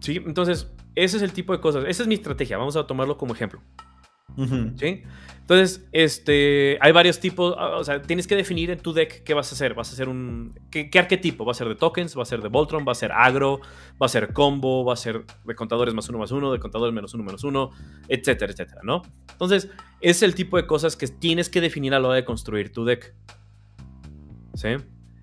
Sí, entonces, ese es el tipo de cosas. Esa es mi estrategia. Vamos a tomarlo como ejemplo. ¿Sí? Entonces, este, hay varios tipos. O sea, tienes que definir en tu deck qué vas a hacer. Vas a hacer un. ¿Qué, arquetipo? ¿Va a ser de tokens? ¿Va a ser de Voltron? ¿Va a ser agro? ¿Va a ser combo? ¿Va a ser de contadores más uno más uno? ¿De contadores menos uno menos uno? Etcétera, etcétera, ¿no? Entonces, es el tipo de cosas que tienes que definir a la hora de construir tu deck. ¿Sí?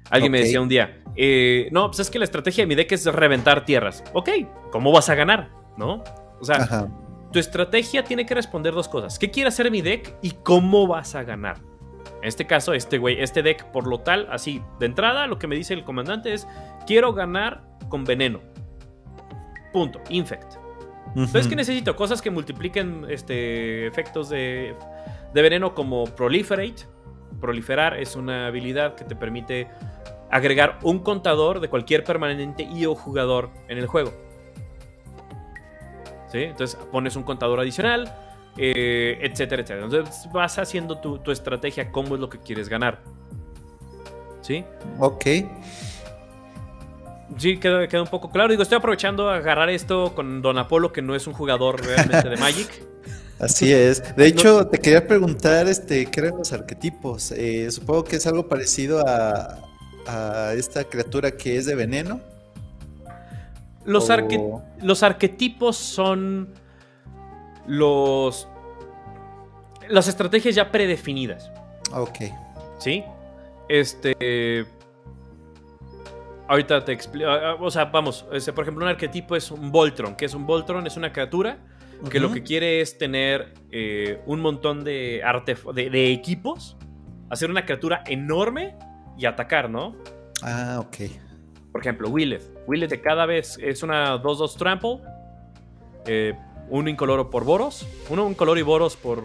Alguien me decía un día, eh, no, pues es que la estrategia de mi deck es reventar tierras. Ok, ¿cómo vas a ganar? ¿no? O sea, tu estrategia tiene que responder dos cosas. ¿Qué quiere hacer mi deck y cómo vas a ganar? En este caso, este güey, este deck, por lo tal, así, de entrada, lo que me dice el comandante es, quiero ganar con veneno. Punto. Infect. Entonces, ¿qué necesito? Cosas que multipliquen este, efectos de, de veneno como Proliferate. Proliferar es una habilidad que te permite agregar un contador de cualquier permanente y o jugador en el juego. Entonces pones un contador adicional, eh, etcétera, etcétera. Entonces vas haciendo tu, estrategia, cómo es lo que quieres ganar. ¿Sí? Ok. Sí, queda, queda un poco claro. Digo, estoy aprovechando a agarrar esto con Don Apolo, que no es un jugador realmente de Magic. [laughs] Así es. De hecho, te quería preguntar, este, ¿qué eran los arquetipos? Eh, supongo que es algo parecido a, a esta criatura que es de veneno. Los, arquetipos son los. las estrategias ya predefinidas. Ok. ¿Sí? Este. Ahorita te explico. O sea, vamos. Este, por ejemplo, un arquetipo es un Voltron. ¿Qué es un Voltron? Es una criatura que lo que quiere es tener eh, un montón de, de, de, equipos, hacer una criatura enorme y atacar, ¿no? Ah, ok. Por ejemplo, Willeth. Willeth de cada vez es una 2-2 trample. Eh, un incoloro por Boros. Uno incoloro y Boros por.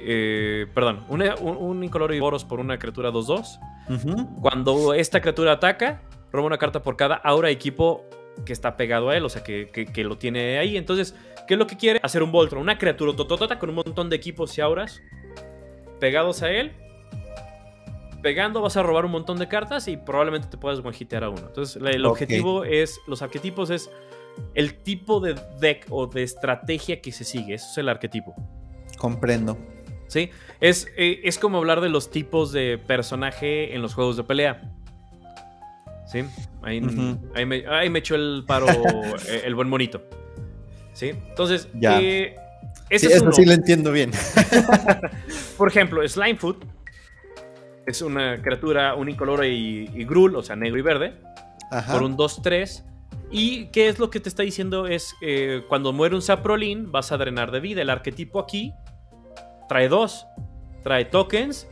Eh, perdón, un, un, incoloro y Boros por una criatura 2-2. Cuando esta criatura ataca, roba una carta por cada aura equipo que está pegado a él, o sea, que, lo tiene ahí. Entonces, ¿qué es lo que quiere? Hacer un Voltron, una criatura tototota con un montón de equipos y auras pegados a él. Pegando vas a robar un montón de cartas y probablemente te puedas one a uno. Entonces, el objetivo es, los arquetipos es el tipo de deck o de estrategia que se sigue. Eso es el arquetipo. Comprendo. ¿Sí? Es, eh, es como hablar de los tipos de personaje en los juegos de pelea. ¿Sí? Ahí, me, echó el paro [laughs] eh, el buen monito. ¿Sí? Entonces, ya. Eh, eso sí lo entiendo bien. [laughs] Por ejemplo, Slimefoot es una criatura unicolor y, y grul, o sea, negro y verde. Por un 2-3. ¿Y qué es lo que te está diciendo? Es eh, cuando muere un Saprolin, vas a drenar de vida. El arquetipo aquí trae dos: trae tokens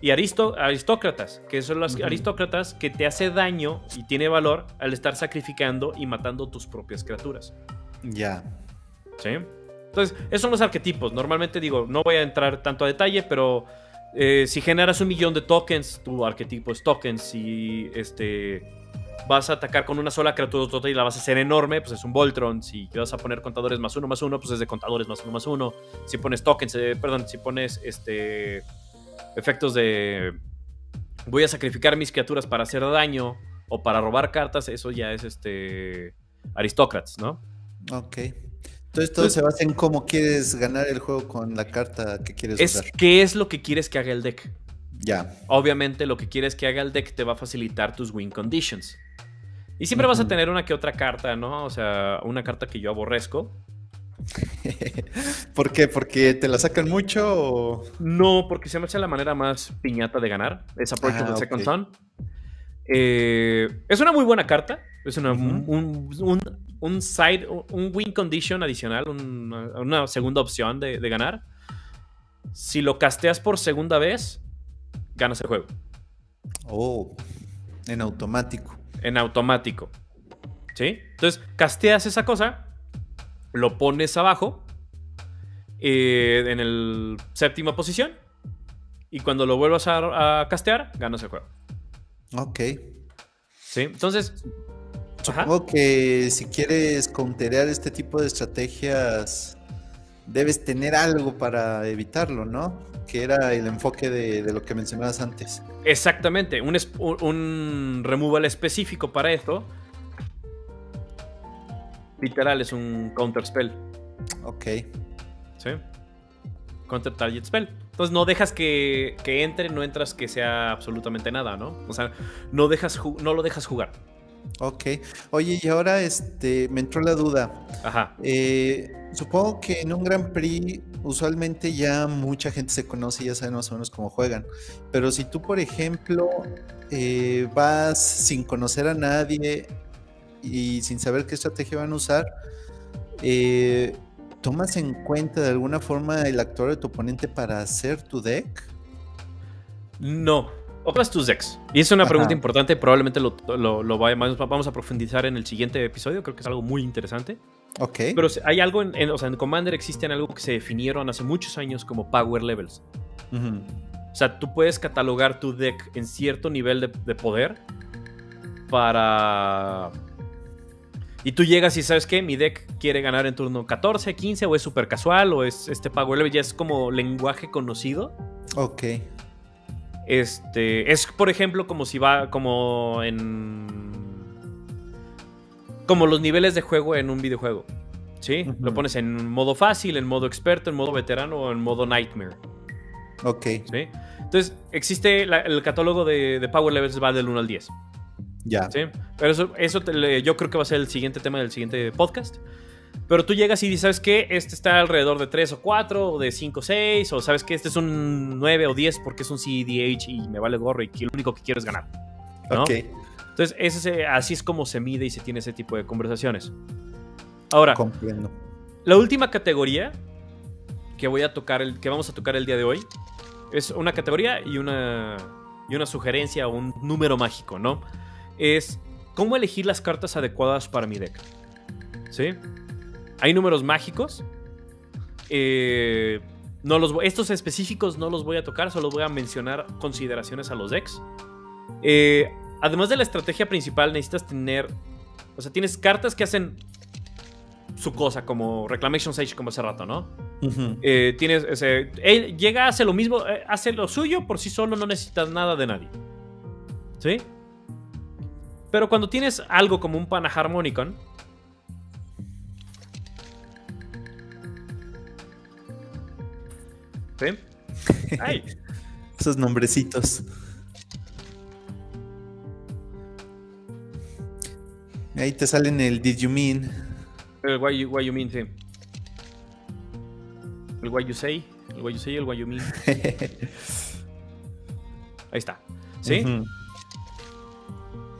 y aristócratas, que son los aristócratas que te hace daño y tiene valor al estar sacrificando y matando tus propias criaturas. Ya. ¿Sí? Entonces, esos son los arquetipos. Normalmente digo, no voy a entrar tanto a detalle, pero eh, si generas un millón de tokens, tu arquetipo es tokens. y este vas a atacar con una sola criatura y la vas a hacer enorme, pues es un Voltron. Si vas a poner contadores más uno más uno, pues es de contadores más uno más uno. Si pones tokens, eh, perdón, si pones este efectos de voy a sacrificar mis criaturas para hacer daño o para robar cartas, eso ya es este aristócratas, ¿no? Ok. Entonces todo se basa en cómo quieres ganar el juego con la carta que quieres es, usar. ¿Qué es lo que quieres que haga el deck? Ya. Obviamente lo que quieres que haga el deck te va a facilitar tus win conditions. Y siempre vas a tener una que otra carta, ¿no? O sea, una carta que yo aborrezco. [laughs] ¿Por qué? ¿Porque te la sacan mucho o...? No, porque se me hace la manera más piñata de ganar. Es Approach ah, Second Son. Eh, es una muy buena carta. Es una, un, side, un win condition adicional, una, segunda opción de, de ganar. Si lo casteas por segunda vez, ganas el juego. Oh, en automático en automático. ¿Sí? Entonces, casteas esa cosa, lo pones abajo, eh, en el séptima posición, y cuando lo vuelvas a, castear, ganas el juego. Ok. Sí, entonces. Supongo que si quieres counterear este tipo de estrategias, debes tener algo para evitarlo, ¿no? Que era el enfoque de lo que mencionabas antes. Exactamente, un, un removal específico para esto. Literal, es un counter spell. Ok. ¿Sí? Counter target spell. Entonces no dejas que, que, entre, no entras que sea absolutamente nada, ¿no? O sea, no, dejas no lo dejas jugar. Ok. Oye, y ahora este, me entró la duda. Ajá. Eh, supongo que en un Grand Prix usualmente ya mucha gente se conoce y ya saben más o menos cómo juegan. Pero si tú, por ejemplo, eh, vas sin conocer a nadie y sin saber qué estrategia van a usar, eh, ¿tomas en cuenta de alguna forma el actor de tu oponente para hacer tu deck? No, Ocupas tus decks. Y es una pregunta importante, probablemente lo, vamos a profundizar en el siguiente episodio, creo que es algo muy interesante. Ok. Pero hay algo, en, o sea, en Commander existen algo que se definieron hace muchos años como Power Levels. O sea, tú puedes catalogar tu deck en cierto nivel de, poder para... Y tú llegas y sabes que mi deck quiere ganar en turno 14, 15 o es súper casual o es este Power Level, ya es como lenguaje conocido. Ok. Este, es por ejemplo como si va como en como los niveles de juego en un videojuego. ¿Sí? Lo pones en modo fácil, en modo experto, en modo veterano o en modo nightmare. Ok. ¿Sí? Entonces, existe el catálogo de, Power Levels va del 1 al 10. Ya. ¿Sí? Pero eso, eso yo creo que va a ser el siguiente tema del siguiente podcast. Pero tú llegas y dices, ¿sabes qué? Este está alrededor de 3 o 4, o de 5 o 6, o sabes que este es un 9 o 10 porque es un CDH y me vale gorro y lo único que quiero es ganar. Ok. Entonces, ese, así es como se mide y se tiene ese tipo de conversaciones. Ahora, Comprendo. la última categoría que voy a tocar, el, que vamos a tocar el día de hoy, es una categoría y una, y una sugerencia o un número mágico, ¿no? Es cómo elegir las cartas adecuadas para mi deck. ¿Sí? Hay números mágicos. Eh, no los, estos específicos no los voy a tocar, solo voy a mencionar consideraciones a los decks. Eh, además de la estrategia principal, necesitas tener. O sea, tienes cartas que hacen su cosa, como Reclamation Sage, como hace rato, ¿no? Eh, tienes. Ese, él llega, hace lo mismo, hace lo suyo por sí solo, no necesitas nada de nadie. ¿Sí? Pero cuando tienes algo como un Panaharmonicon, [laughs] Esos nombrecitos. Ahí te salen el Did You Mean. El Why You, you Mean, sí. El Why You Say. El Why You Say y el Why You Mean. [laughs] Ahí está. ¿Sí?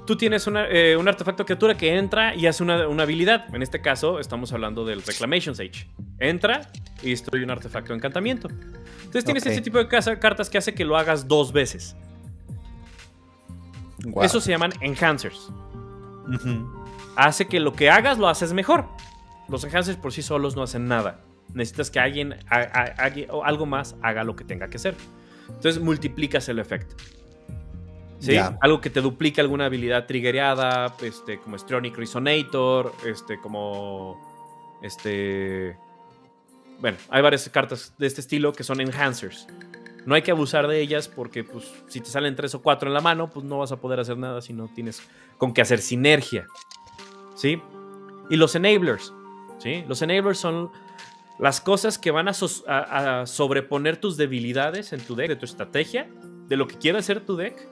Tú tienes eh, un artefacto criatura que entra y hace una, una, habilidad. En este caso, estamos hablando del Reclamation Sage. Entra y destruye un artefacto de encantamiento. Entonces tienes ese tipo de cartas que hace que lo hagas dos veces. Eso se llaman enhancers. Hace que lo que hagas lo haces mejor. Los enhancers por sí solos no hacen nada. Necesitas que alguien o algo más haga lo que tenga que hacer. Entonces multiplicas el efecto. ¿Sí? Algo que te duplique alguna habilidad triggereada, este, como Stronic Resonator, este, como. Este bueno, hay varias cartas de este estilo que son enhancers. No hay que abusar de ellas porque pues, si te salen tres o cuatro en la mano, pues no vas a poder hacer nada si no tienes con qué hacer sinergia. ¿Sí? Y los enablers. ¿Sí? Los enablers son las cosas que van a, a, sobreponer tus debilidades en tu deck, de tu estrategia, de lo que quiere hacer tu deck,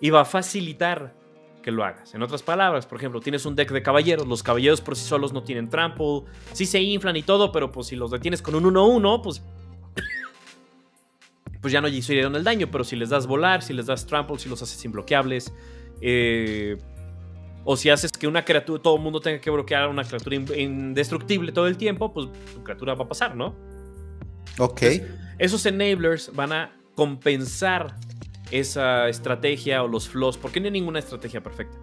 y va a facilitar que lo hagas. En otras palabras, por ejemplo, tienes un deck de caballeros, los caballeros por sí solos no tienen trample, sí se inflan y todo, pero pues si los detienes con un 1-1, pues [coughs] pues ya no hicieron el daño, pero si les das volar, si les das trample, si los haces imbloqueables, eh, o si haces que una criatura, todo el mundo tenga que bloquear a una criatura indestructible todo el tiempo, pues tu criatura va a pasar, ¿no? Ok. esos enablers van a compensar esa estrategia o los flaws, porque no hay ninguna estrategia perfecta.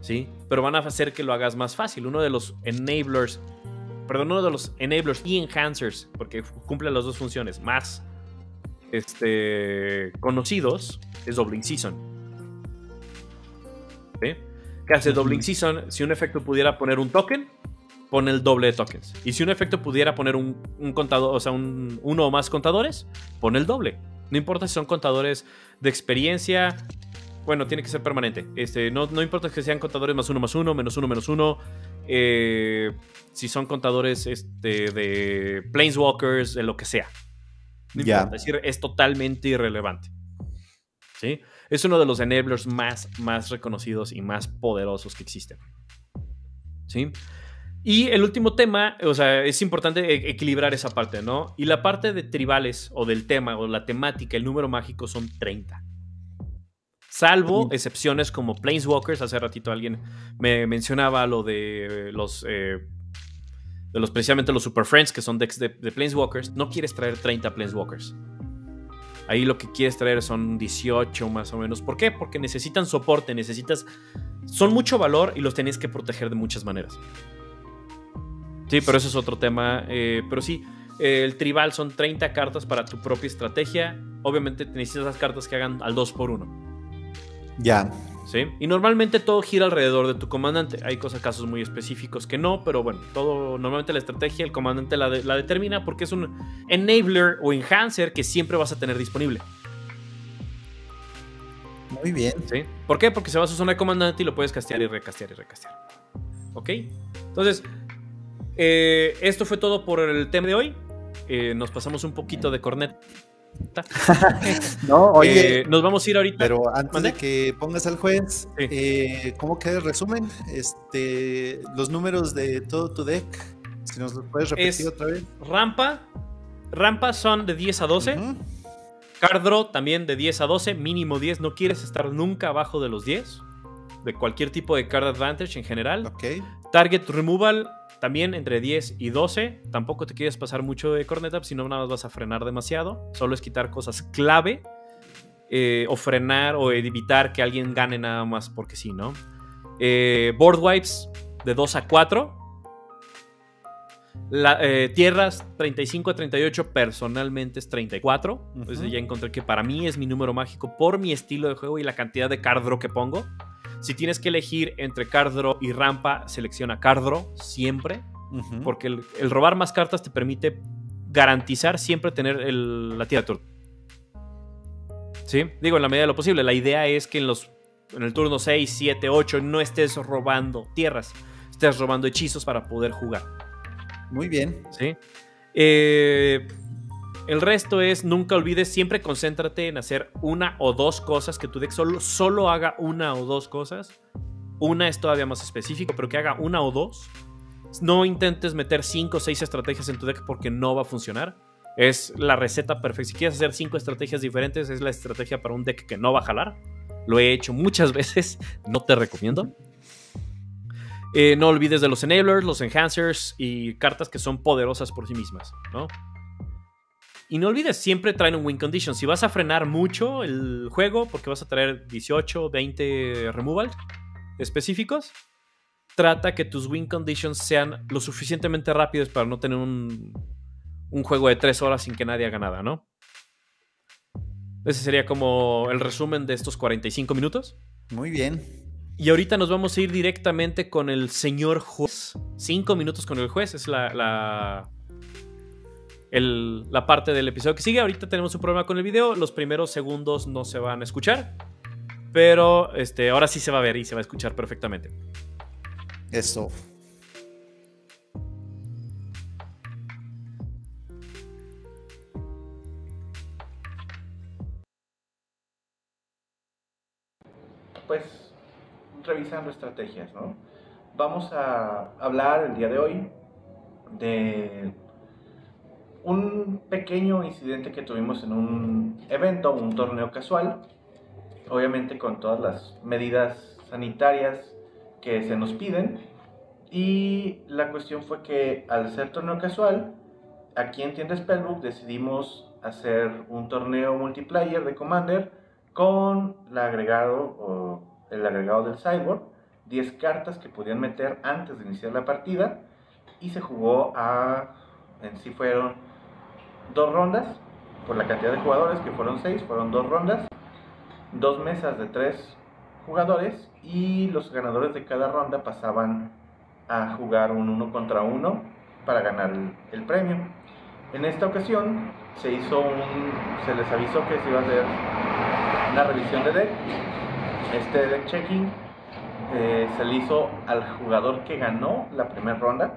¿Sí? Pero van a hacer que lo hagas más fácil. Uno de los enablers, perdón, uno de los enablers y enhancers, porque cumple las dos funciones, más este, conocidos, es Doubling Season. ¿Sí? ¿Qué hace Doubling Season? Si un efecto pudiera poner un token, pone el doble de tokens. Y si un efecto pudiera poner un, contador, o sea, un, uno o más contadores, pone el doble. No importa si son contadores de experiencia. Bueno, tiene que ser permanente. Este, no, no importa que sean contadores más uno más uno, menos uno menos uno. Eh, si son contadores este, de Planeswalkers, de lo que sea. No Es decir, es totalmente irrelevante. ¿Sí? Es uno de los enablers más, más reconocidos y más poderosos que existen. ¿Sí? Y el último tema, o sea, es importante e-, equilibrar esa parte, ¿no? Y la parte de tribales o del tema o la temática, el número mágico son 30. Salvo excepciones como Planeswalkers. Hace ratito alguien me mencionaba lo de los. Eh, de los precisamente los Super Friends, que son decks de, de, Planeswalkers. No quieres traer 30 Planeswalkers. Ahí lo que quieres traer son 18 más o menos. ¿Por qué? Porque necesitan soporte, necesitas. Son mucho valor y los tienes que proteger de muchas maneras. Sí, pero eso es otro tema. Eh, pero sí, el tribal son 30 cartas para tu propia estrategia. Obviamente necesitas las cartas que hagan al 2 por 1 Ya. ¿Sí? Y normalmente todo gira alrededor de tu comandante. Hay cosas, casos muy específicos que no, pero bueno, todo, normalmente la estrategia el comandante la, la determina porque es un enabler o enhancer que siempre vas a tener disponible. Muy bien. ¿Sí? ¿Por qué? Porque se va a su zona de comandante y lo puedes castear y recastear y recastear. ¿Ok? Entonces, eh, esto fue todo por el tema de hoy. Eh, nos pasamos un poquito de cornet. [laughs] no, oye. Eh, nos vamos a ir ahorita. Pero antes de que pongas al juez, eh, ¿cómo queda el resumen? Este, los números de todo tu deck. Si nos lo puedes repetir otra vez. Rampa. Rampas son de 10 a 12. Cardro también de 10 a 12, mínimo 10. No quieres estar nunca abajo de los 10. De cualquier tipo de card advantage en general. Target removal también entre 10 y 12. Tampoco te quieres pasar mucho de cornet up, si no nada más vas a frenar demasiado. Solo es quitar cosas clave. Eh, o frenar o evitar que alguien gane nada más porque sí, ¿no? Eh, board wipes de 2 a 4. Eh, tierras 35 a 38 personalmente es 34. Entonces ya encontré que para mí es mi número mágico por mi estilo de juego y la cantidad de card que pongo. Si tienes que elegir entre Cardro y Rampa, selecciona Cardro siempre. Porque el, robar más cartas te permite garantizar siempre tener la tierra de turno. ¿Sí? Digo, en la medida de lo posible. La idea es que en, los, en el turno 6, 7, 8 no estés robando tierras. Estés robando hechizos para poder jugar. Muy bien. ¿Sí? Eh, el resto es, nunca olvides, siempre concéntrate en hacer una o dos cosas, que tu deck solo, solo haga una o dos cosas. Una es todavía más específico, pero que haga una o dos. No intentes meter cinco o seis estrategias en tu deck porque no va a funcionar. Es la receta perfecta. Si quieres hacer cinco estrategias diferentes, es la estrategia para un deck que no va a jalar. Lo he hecho muchas [laughs] veces, no te recomiendo. Eh, no olvides de los enablers, los enhancers y cartas que son poderosas por sí mismas, ¿no? Y no olvides, siempre traen un win condition. Si vas a frenar mucho el juego, porque vas a traer 18, 20 removal específicos, trata que tus win conditions sean lo suficientemente rápidos para no tener un, un juego de 3 horas sin que nadie haga nada, ¿no? Ese sería como el resumen de estos 45 minutos. Muy bien. Y ahorita nos vamos a ir directamente con el señor juez. 5 minutos con el juez es la la parte del episodio que sigue. Ahorita tenemos un problema con el video. Los primeros segundos no se van a escuchar. Pero este, ahora sí se va a ver y se va a escuchar perfectamente. Eso. Pues revisando estrategias, ¿no? Vamos a hablar el día de hoy de un pequeño incidente que tuvimos en un evento, un torneo casual, obviamente con todas las medidas sanitarias que se nos piden. Y la cuestión fue que al ser torneo casual, aquí en Tienda Spellbook decidimos hacer un torneo multiplayer de Commander con el agregado, del Cyborg, 10 cartas que podían meter antes de iniciar la partida y se jugó a, en sí fueron dos rondas, por la cantidad de jugadores, que fueron seis, fueron dos rondas, dos mesas de tres jugadores y los ganadores de cada ronda pasaban a jugar un uno contra uno para ganar el, premio. En esta ocasión se hizo un, se les avisó que se iba a hacer una revisión de deck. Este deck checking eh, se le hizo al jugador que ganó la primera ronda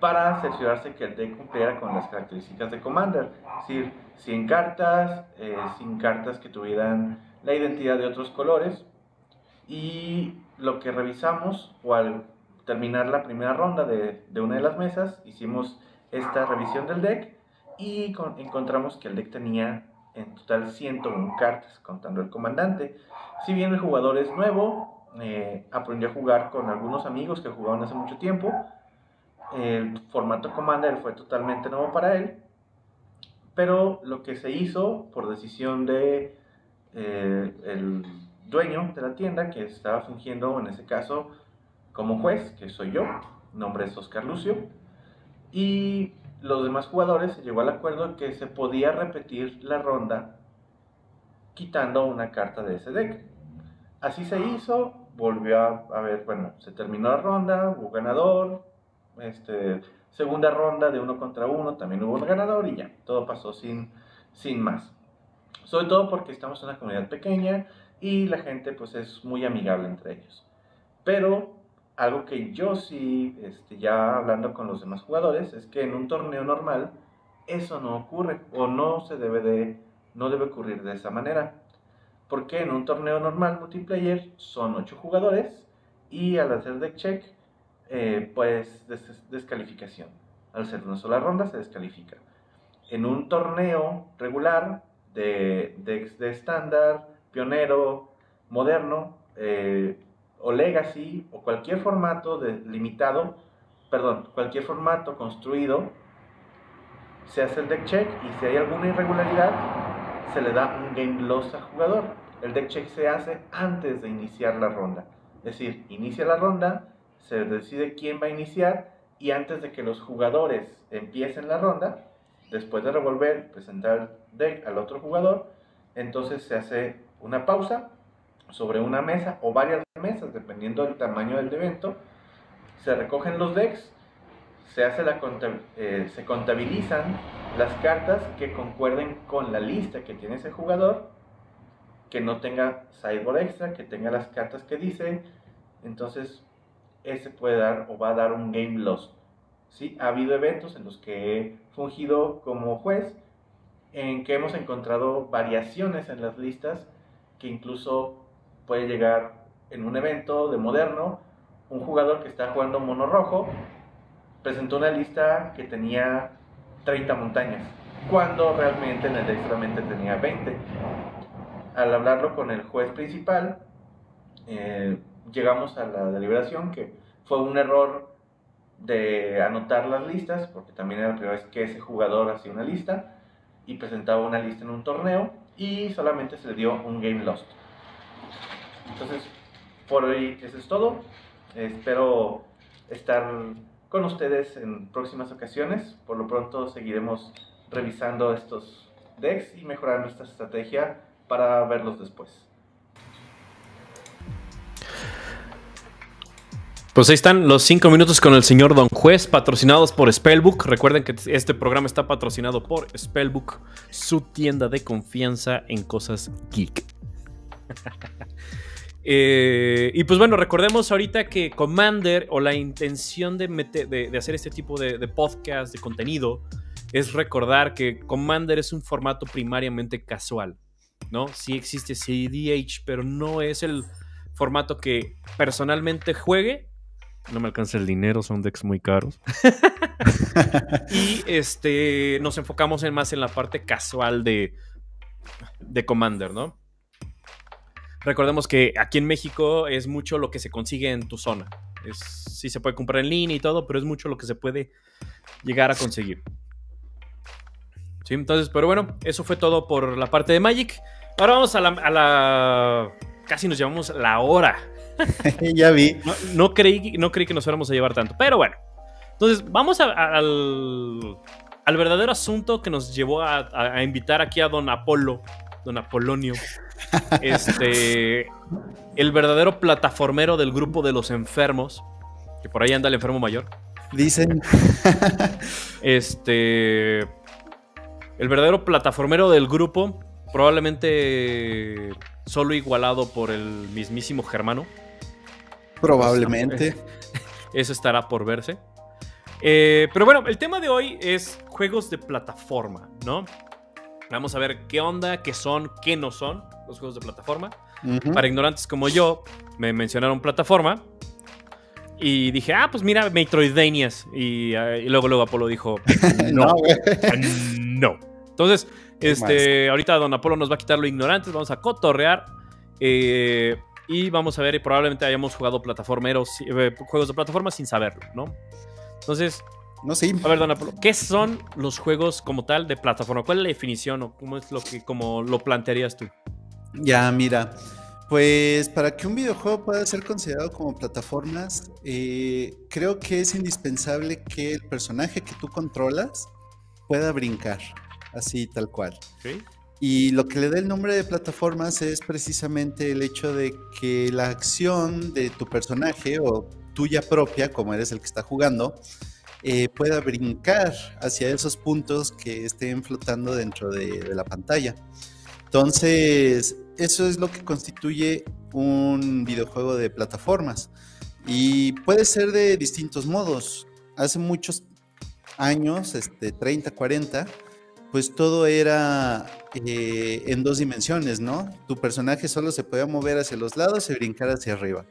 para cerciorarse que el deck cumpliera con las características de Commander, es decir, 100 cartas, eh, sin cartas que tuvieran la identidad de otros colores. Y lo que revisamos, o al terminar la primera ronda de, de una de las mesas, hicimos esta revisión del deck y encontramos que el deck tenía en total 101 cartas, contando el comandante. Si bien el jugador es nuevo, eh, aprendió a jugar con algunos amigos que jugaban hace mucho tiempo, el formato Commander fue totalmente nuevo para él, pero lo que se hizo por decisión de eh, el dueño de la tienda, que estaba fungiendo en ese caso como juez, que soy yo, nombre es Oscar Lucio, y los demás jugadores se llegó al acuerdo que se podía repetir la ronda quitando una carta de ese deck. Así se hizo, volvió a, ver, bueno, se terminó la ronda, hubo ganador, este, segunda ronda de uno contra uno, también hubo un ganador y ya, todo pasó sin, sin más. Sobre todo porque estamos en una comunidad pequeña y la gente pues es muy amigable entre ellos. Pero algo que yo sí, este, ya hablando con los demás jugadores, es que en un torneo normal eso no ocurre o no se debe de, no debe ocurrir de esa manera. Porque en un torneo normal multiplayer son 8 jugadores y al hacer deck check, eh, pues descalificación. Al ser una sola ronda se descalifica. En un torneo regular de decks de estándar, pionero, moderno eh, o legacy o cualquier formato de, limitado, perdón, cualquier formato construido, se hace el deck check y si hay alguna irregularidad, se le da un game loss al jugador. El deck check se hace antes de iniciar la ronda. Es decir, inicia la ronda, se decide quién va a iniciar y antes de que los jugadores empiecen la ronda, después de revolver, presentar el deck al otro jugador, entonces se hace una pausa sobre una mesa o varias mesas, dependiendo del tamaño del evento, se recogen los decks, se, hace la eh, se contabilizan las cartas que concuerden con la lista que tiene ese jugador, que no tenga sideboard extra, que tenga las cartas que dice, entonces ese puede dar o va a dar un game loss. ¿Sí? Ha habido eventos en los que he fungido como juez, en que hemos encontrado variaciones en las listas que incluso puede llegar en un evento de moderno, un jugador que está jugando mono rojo presentó una lista que tenía 30 montañas, cuando realmente en el tenía 20. Al hablarlo con el juez principal, eh, llegamos a la deliberación que fue un error de anotar las listas, porque también era la primera vez que ese jugador hacía una lista y presentaba una lista en un torneo y solamente se le dio un game lost. Entonces, por hoy eso es todo. Espero estar con ustedes en próximas ocasiones. Por lo pronto seguiremos revisando estos decks y mejorando esta estrategia para verlos después. Pues ahí están los 5 minutos con el señor Don Juez, patrocinados por Spellbook. Recuerden que este programa está patrocinado por Spellbook, su tienda de confianza en cosas geek. [laughs] Eh, y pues bueno, recordemos ahorita que Commander o la intención de, de, hacer este tipo de, de, podcast, de contenido, es recordar que Commander es un formato primariamente casual, ¿no? Sí existe CDH, pero no es el formato que personalmente juegue. No me alcanza el dinero, son decks muy caros. [laughs] y este, nos enfocamos en más en la parte casual de, de Commander, ¿no? Recordemos que aquí en México es mucho lo que se consigue en tu zona. Es, sí se puede comprar en línea y todo, pero es mucho lo que se puede llegar a conseguir. Sí, entonces, pero bueno, eso fue todo por la parte de Magic. Ahora vamos a la... casi nos llevamos la hora. [laughs] ya vi. No, creí, no creí que nos fuéramos a llevar tanto, pero bueno. Entonces, vamos al, al verdadero asunto que nos llevó a, a invitar aquí a don Apolo, don Apolonio. [laughs] Este. El verdadero plataformero del grupo de los enfermos. Que por ahí anda el enfermo mayor. Dicen. [laughs] Este. El verdadero plataformero del grupo. Probablemente solo igualado por el mismísimo Germano. Probablemente. [laughs] Eso estará por verse. Eh, pero bueno, el tema de hoy es juegos de plataforma, ¿no? Vamos a ver qué onda, qué son, qué no son los juegos de plataforma. Para ignorantes como yo, me mencionaron plataforma. Y dije, ah, pues mira, Metroidvanias. Y, uh, y luego, luego Apolo dijo, [laughs] no, no. [laughs] Entonces, este, ahorita Don Apolo nos va a quitar lo ignorantes, vamos a cotorrear. Eh, y vamos a ver, y probablemente hayamos jugado plataformeros, eh, juegos de plataforma sin saberlo, ¿no? Entonces, no sé. A ver, Don Apolo, ¿qué son los juegos como tal de plataforma? ¿Cuál es la definición o cómo es lo que como lo plantearías tú? Ya, mira. Pues para que un videojuego pueda ser considerado como plataformas, eh, creo que es indispensable que el personaje que tú controlas pueda brincar, así tal cual. Y lo que le da el nombre de plataformas es precisamente el hecho de que la acción de tu personaje o tuya propia, como eres el que está jugando, eh, pueda brincar hacia esos puntos que estén flotando dentro de la pantalla. Entonces, eso es lo que constituye un videojuego de plataformas. Y puede ser de distintos modos. Hace muchos, años, este, 30, 40, pues todo era eh, en dos dimensiones, ¿no? Tu personaje solo se podía mover hacia los lados y brincar hacia arriba.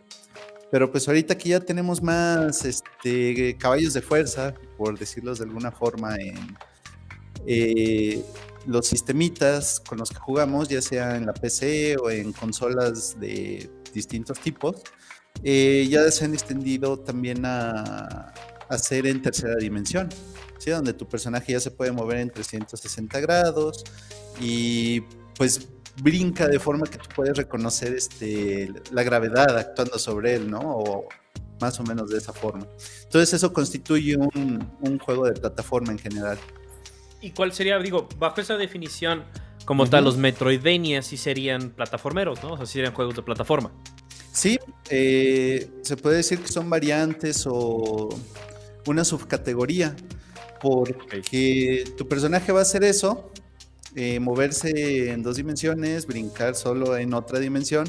Pero pues ahorita que ya tenemos más este, caballos de fuerza, por decirlo de alguna forma, en eh, los sistemitas con los que jugamos, ya sea en la PC o en consolas de distintos tipos, eh, ya se han extendido también a, hacer en tercera dimensión, ¿sí? donde tu personaje ya se puede mover en 360 grados y pues brinca de forma que tú puedes reconocer este, la gravedad actuando sobre él, ¿no? O más o menos de esa forma. Entonces eso constituye un, juego de plataforma en general. ¿Y cuál sería, digo, bajo esa definición, como tal, los Metroidvania sí serían plataformeros, ¿no? O sea, sí serían juegos de plataforma. Sí, eh, se puede decir que son variantes o una subcategoría, porque tu personaje va a hacer eso, eh, moverse en dos dimensiones, brincar solo en otra dimensión,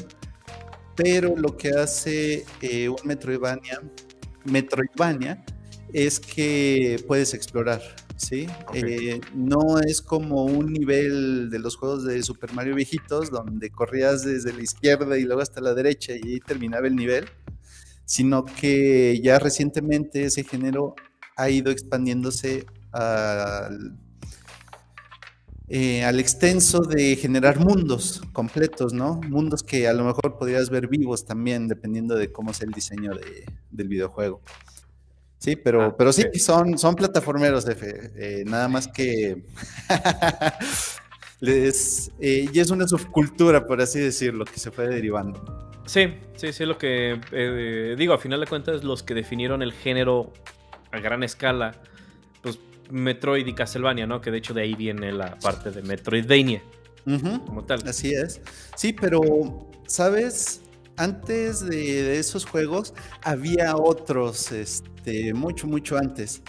pero lo que hace eh, un Metroidvania, Metroidvania es que puedes explorar, ¿sí? Eh, no es como un nivel de los juegos de Super Mario viejitos, donde corrías desde la izquierda y luego hasta la derecha y ahí terminaba el nivel sino que ya recientemente ese género ha ido expandiéndose al, eh, al extenso de generar mundos completos, ¿no? Mundos que a lo mejor podrías ver vivos también, dependiendo de cómo sea el diseño del videojuego. Sí, pero, ah, pero sí, son, son plataformeros, F. Eh, nada más que [laughs] les, eh, y es una subcultura, por así decirlo, que se fue derivando. Sí, sí, sí, lo que eh, digo, a final de cuentas, los que definieron el género a gran escala, pues Metroid y Castlevania, ¿no? Que de hecho de ahí viene la parte de Metroidvania. como tal. Así es. Sí, pero, ¿sabes? Antes de, esos juegos había otros, este, mucho, mucho antes.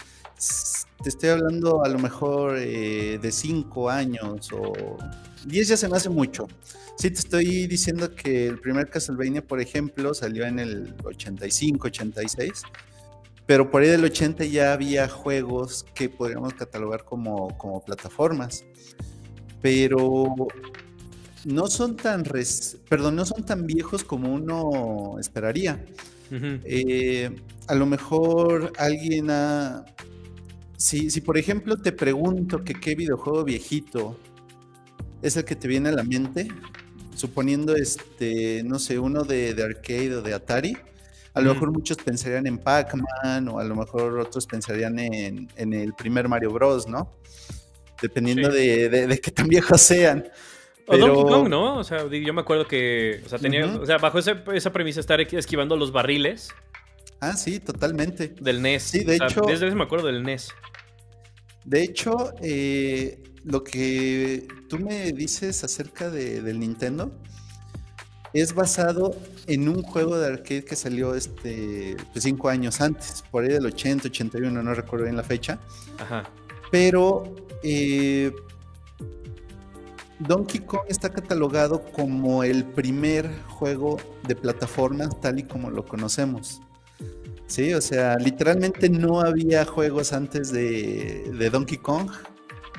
Te estoy hablando a lo mejor eh, de cinco años o diez ya se me hace mucho. Sí, te estoy diciendo que el primer Castlevania, por ejemplo, salió en el 85, 86, pero por ahí del 80 ya había juegos que podríamos catalogar como, como plataformas, pero no son tan, perdón, no son tan viejos como uno esperaría. Eh, a lo mejor alguien ha... Si, si por ejemplo te pregunto que qué videojuego viejito es el que te viene a la mente, suponiendo, este, no sé, uno de, arcade o de Atari, a lo mejor muchos pensarían en Pac-Man o a lo mejor otros pensarían en, el primer Mario Bros, ¿no? Dependiendo de, de, qué tan viejos sean. O Donkey Kong, ¿no? O sea, yo me acuerdo que, o sea, tenía, o sea, bajo esa premisa estar esquivando los barriles. Ah, sí, totalmente. Del NES. Sí, de hecho. Desde ese me acuerdo del NES. De hecho, eh, lo que tú me dices acerca de, del Nintendo es basado en un juego de arcade que salió este pues cinco años antes, por ahí del 80, 81, no recuerdo bien la fecha. Ajá. Pero eh, Donkey Kong está catalogado como el primer juego de plataformas tal y como lo conocemos. Sí, o sea, literalmente no había juegos antes de, de Donkey Kong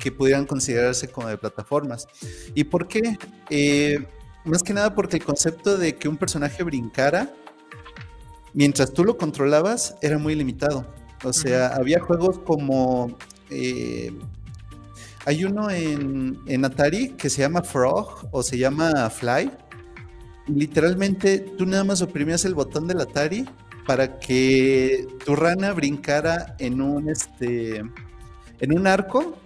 que pudieran considerarse como de plataformas. ¿Y por qué? Eh, más que nada porque el concepto de que un personaje brincara mientras tú lo controlabas era muy limitado. O sea, había juegos como... Eh, hay uno en, en, Atari que se llama Frog o se llama Fly. Literalmente tú nada más oprimías el botón del Atari para que tu rana brincara en un este en un arco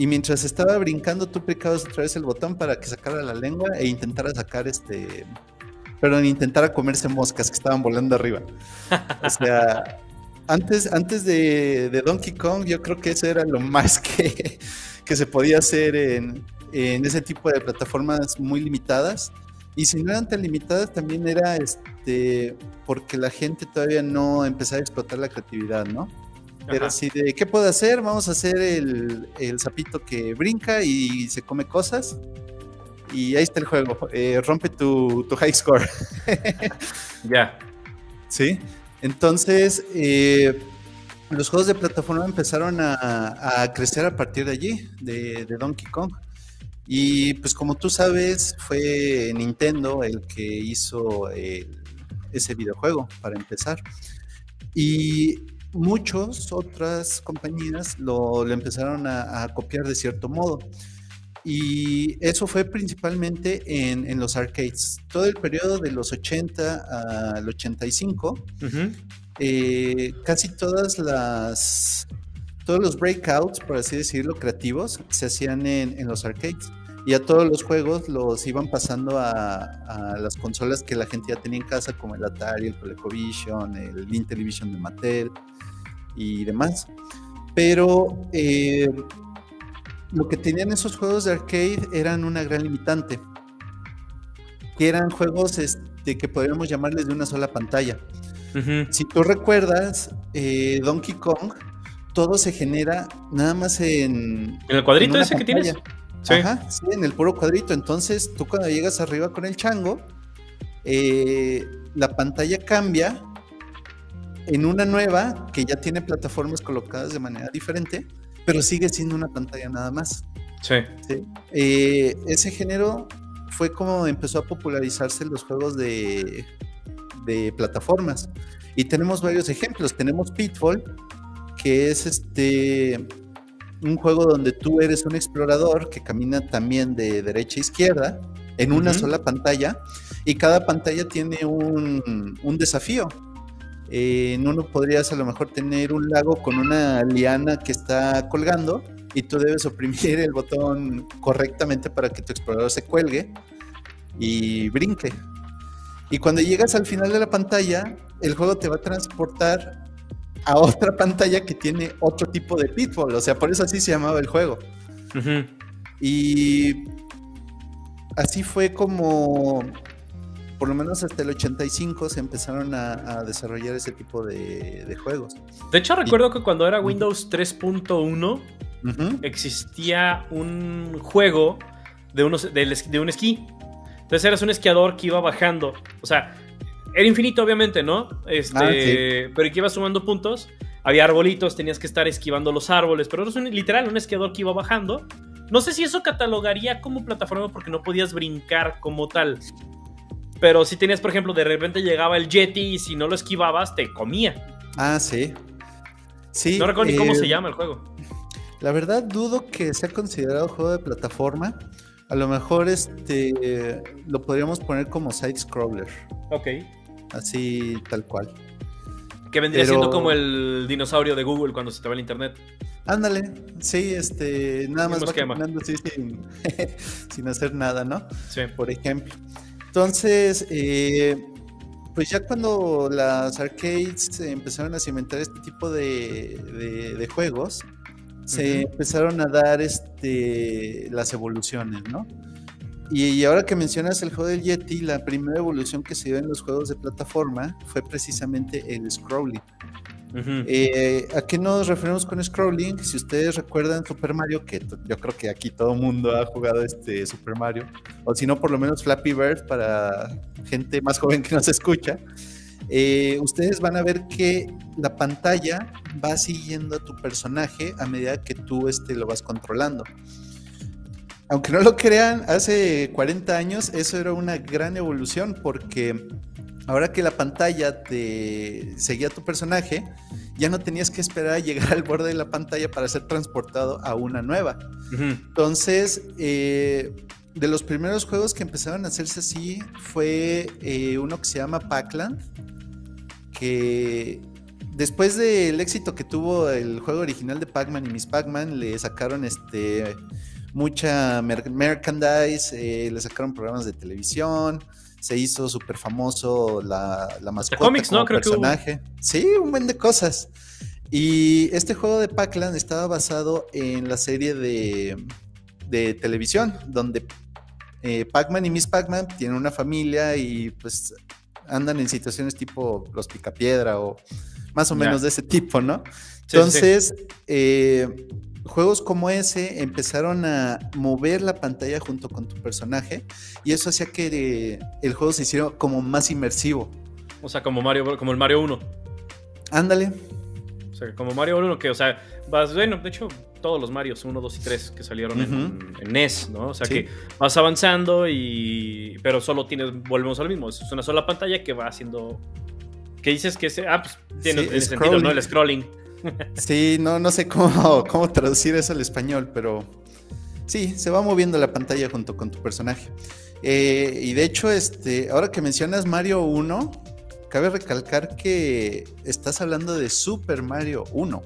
y mientras estaba brincando, tú picabas otra vez el botón para que sacara la lengua e intentara sacar este. Perdón, intentara comerse moscas que estaban volando arriba. O sea, antes, antes de, Donkey Kong, yo creo que eso era lo más que, que se podía hacer en, en ese tipo de plataformas muy limitadas. Y si no eran tan limitadas, también era este porque la gente todavía no empezaba a explotar la creatividad, ¿no? Pero así de, ¿qué puedo hacer? Vamos a hacer el, el sapito que brinca y se come cosas. Y ahí está el juego. Eh, rompe tu, tu, high score. [laughs] ya. Sí. Entonces, eh, los juegos de plataforma empezaron a, crecer a partir de allí, de, Donkey Kong. Y pues como tú sabes, fue Nintendo el que hizo ese videojuego para empezar. Y muchas otras compañías lo, empezaron a, copiar de cierto modo. Y eso fue principalmente en, los arcades. Todo el periodo de los 80 al 85, eh, casi todas las, todos los breakouts, por así decirlo, creativos, se hacían en, los arcades. Y a todos los juegos los iban pasando a, las consolas que la gente ya tenía en casa, como el Atari, el ColecoVision, el Intellivision de Mattel y demás. Pero eh, lo que tenían esos juegos de arcade eran una gran limitante, que eran juegos este, que podríamos llamarles de una sola pantalla. Si tú recuerdas, eh, Donkey Kong, todo se genera nada más en... ¿En el cuadrito ese que tienes? Sí. Ajá, sí, en el puro cuadrito. Entonces, tú cuando llegas arriba con el chango, eh, la pantalla cambia en una nueva que ya tiene plataformas colocadas de manera diferente pero sigue siendo una pantalla nada más. Sí. Eh, ese género fue como empezó a popularizarse los juegos de, de plataformas. Y tenemos varios ejemplos. Tenemos Pitfall, que es este un juego donde tú eres un explorador que camina también de derecha a izquierda en una sola pantalla y cada pantalla tiene un, un desafío. Eh, en uno podrías a lo mejor tener un lago con una liana que está colgando y tú debes oprimir el botón correctamente para que tu explorador se cuelgue y brinque. Y cuando llegas al final de la pantalla, el juego te va a transportar a otra pantalla que tiene otro tipo de pitfall. O sea, por eso así se llamaba el juego. Y así fue como por lo menos hasta el 85 se empezaron a, desarrollar ese tipo de, juegos. De hecho, recuerdo que cuando era Windows 3.1 existía un juego de, unos, de, un esquí. Entonces eras un esquiador que iba bajando. O sea, era infinito, obviamente, ¿no? Este, ah, Pero que iba sumando puntos. Había arbolitos, tenías que estar esquivando los árboles. Pero eras un, literal un esquiador que iba bajando. No sé si eso catalogaría como plataforma porque no podías brincar como tal. Pero si tenías, por ejemplo, de repente llegaba el Yeti y si no lo esquivabas, te comía. Ah, sí. Sí. No recuerdo ni cómo se eh, llama el juego. La verdad, dudo que sea considerado juego de plataforma. A lo mejor este lo podríamos poner como side scroller. Ok. Así tal cual. Que vendría siendo como el dinosaurio de Google cuando se te va el internet. Ándale, sí, este, nada más va caminando así sin, [laughs] sin hacer nada, ¿no? Sí. Por ejemplo. Entonces, eh, pues ya cuando las arcades empezaron a cimentar este tipo de, juegos, se empezaron a dar este, las evoluciones, ¿no? Y, ahora que mencionas el juego del Yeti, la primera evolución que se dio en los juegos de plataforma fue precisamente el scrolling. Eh, ¿A qué nos referimos con scrolling? Si ustedes recuerdan Super Mario, que yo creo que aquí todo el mundo ha jugado este Super Mario, o si no, por lo menos Flappy Bird para gente más joven que nos escucha, eh, ustedes van a ver que la pantalla va siguiendo a tu personaje a medida que tú este, lo vas controlando. Aunque no lo crean, hace 40 años eso era una gran evolución porque ahora que la pantalla te seguía a tu personaje, ya no tenías que esperar a llegar al borde de la pantalla para ser transportado a una nueva. Entonces, eh, de los primeros juegos que empezaron a hacerse así fue eh, uno que se llama Pac-Land, que después del éxito que tuvo el juego original de Pac-Man y Miss Pac-Man, le sacaron este mucha merchandise, eh, le sacaron programas de televisión, se hizo súper famoso la, la mascota cómics, ¿no? Creo personaje. Sí, un buen de cosas. Y este juego de Pac-Land estaba basado en la serie de, de televisión, donde eh, Pac-Man y Miss Pac-Man tienen una familia y pues andan en situaciones tipo los picapiedra o más o menos de ese tipo, ¿no? Entonces, Eh, juegos como ese empezaron a mover la pantalla junto con tu personaje y eso hacía que el juego se hiciera como más inmersivo. O sea, como Mario, como el Mario 1. Ándale. sea, como Mario 1, que, o sea, vas, bueno, de hecho, todos los Marios 1, 2 y 3 que salieron en, NES, ¿no? O sea, que vas avanzando y. Pero solo tienes. Volvemos al mismo. Es una sola pantalla que va haciendo. Que dices que ese. Ah, pues tiene, sentido, ¿no? El scrolling. [laughs] Sí, no, no sé cómo, [laughs] cómo traducir eso al español, pero. Sí, se va moviendo la pantalla junto con tu personaje. Eh, y de hecho, este, ahora que mencionas Mario 1, cabe recalcar que estás hablando de Super Mario 1.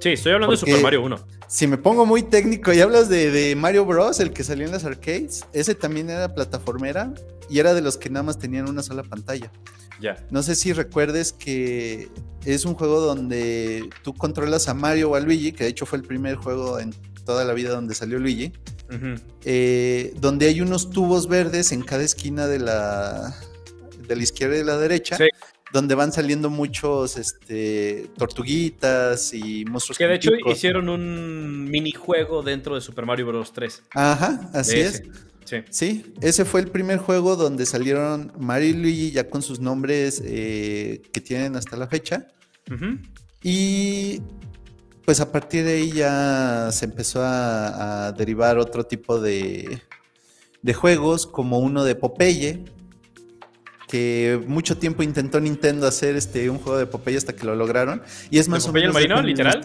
Sí, estoy hablando de Super Mario 1. Si me pongo muy técnico y hablas de, Mario Bros, el que salió en las arcades, ese también era plataformera y era de los que nada más tenían una sola pantalla. Ya. No sé si recuerdes que es un juego donde tú controlas a Mario o a Luigi, que de hecho fue el primer juego en toda la vida donde salió Luigi, eh, donde hay unos tubos verdes en cada esquina de la, de la izquierda y de la derecha, donde van saliendo muchos este, tortuguitas y monstruos. Que de hecho hicieron un minijuego dentro de Super Mario Bros. 3. Ajá, así es. Sí. sí. ese fue el primer juego donde salieron Mario y Luigi ya con sus nombres eh, que tienen hasta la fecha. Y pues a partir de ahí ya se empezó a, derivar otro tipo de, de, juegos, como uno de Popeye, que mucho tiempo intentó Nintendo hacer este un juego de Popeye hasta que lo lograron. Y es más ¿De Popeye el marino, literal?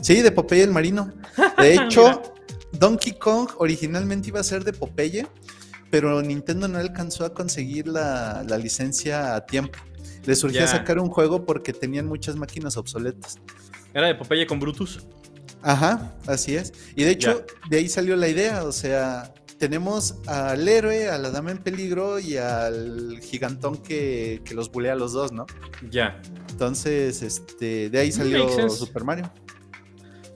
Sí, de Popeye el marino. [laughs] De hecho, Donkey Kong originalmente iba a ser de Popeye, pero Nintendo no alcanzó a conseguir la, licencia a tiempo. Le surgió sacar un juego porque tenían muchas máquinas obsoletas. Era de Popeye con Brutus. Ajá, así es. Y de hecho, de ahí salió la idea, o sea, tenemos al héroe, a la dama en peligro y al gigantón que, los bulea a los dos, ¿no? Ya. Entonces, este, de ahí salió Super Mario.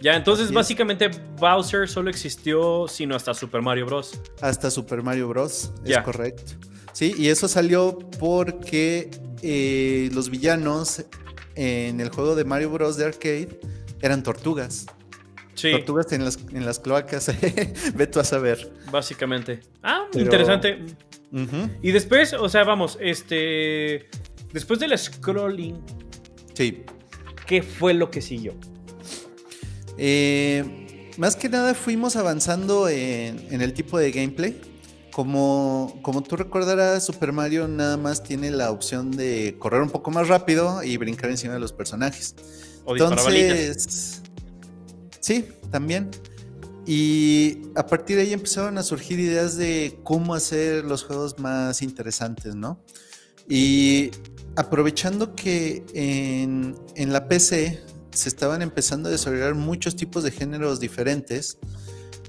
Ya, entonces básicamente Bowser solo existió sino hasta Super Mario Bros. Hasta Super Mario Bros. Es correcto. Sí, y eso salió porque eh, los villanos en el juego de Mario Bros. de arcade eran tortugas. Sí. Tortugas en las, en las cloacas. [laughs] Ve tú a saber. Básicamente. Ah, interesante. Y después, o sea, vamos, este. Después del scrolling. Sí. ¿Qué fue lo que siguió? Eh, más que nada fuimos avanzando en, en el tipo de gameplay. Como, como tú recordarás, Super Mario nada más tiene la opción de correr un poco más rápido y brincar encima de los personajes. O Entonces, sí, también. Y a partir de ahí empezaron a surgir ideas de cómo hacer los juegos más interesantes, ¿no? Y aprovechando que en, en la PC se estaban empezando a desarrollar muchos tipos de géneros diferentes,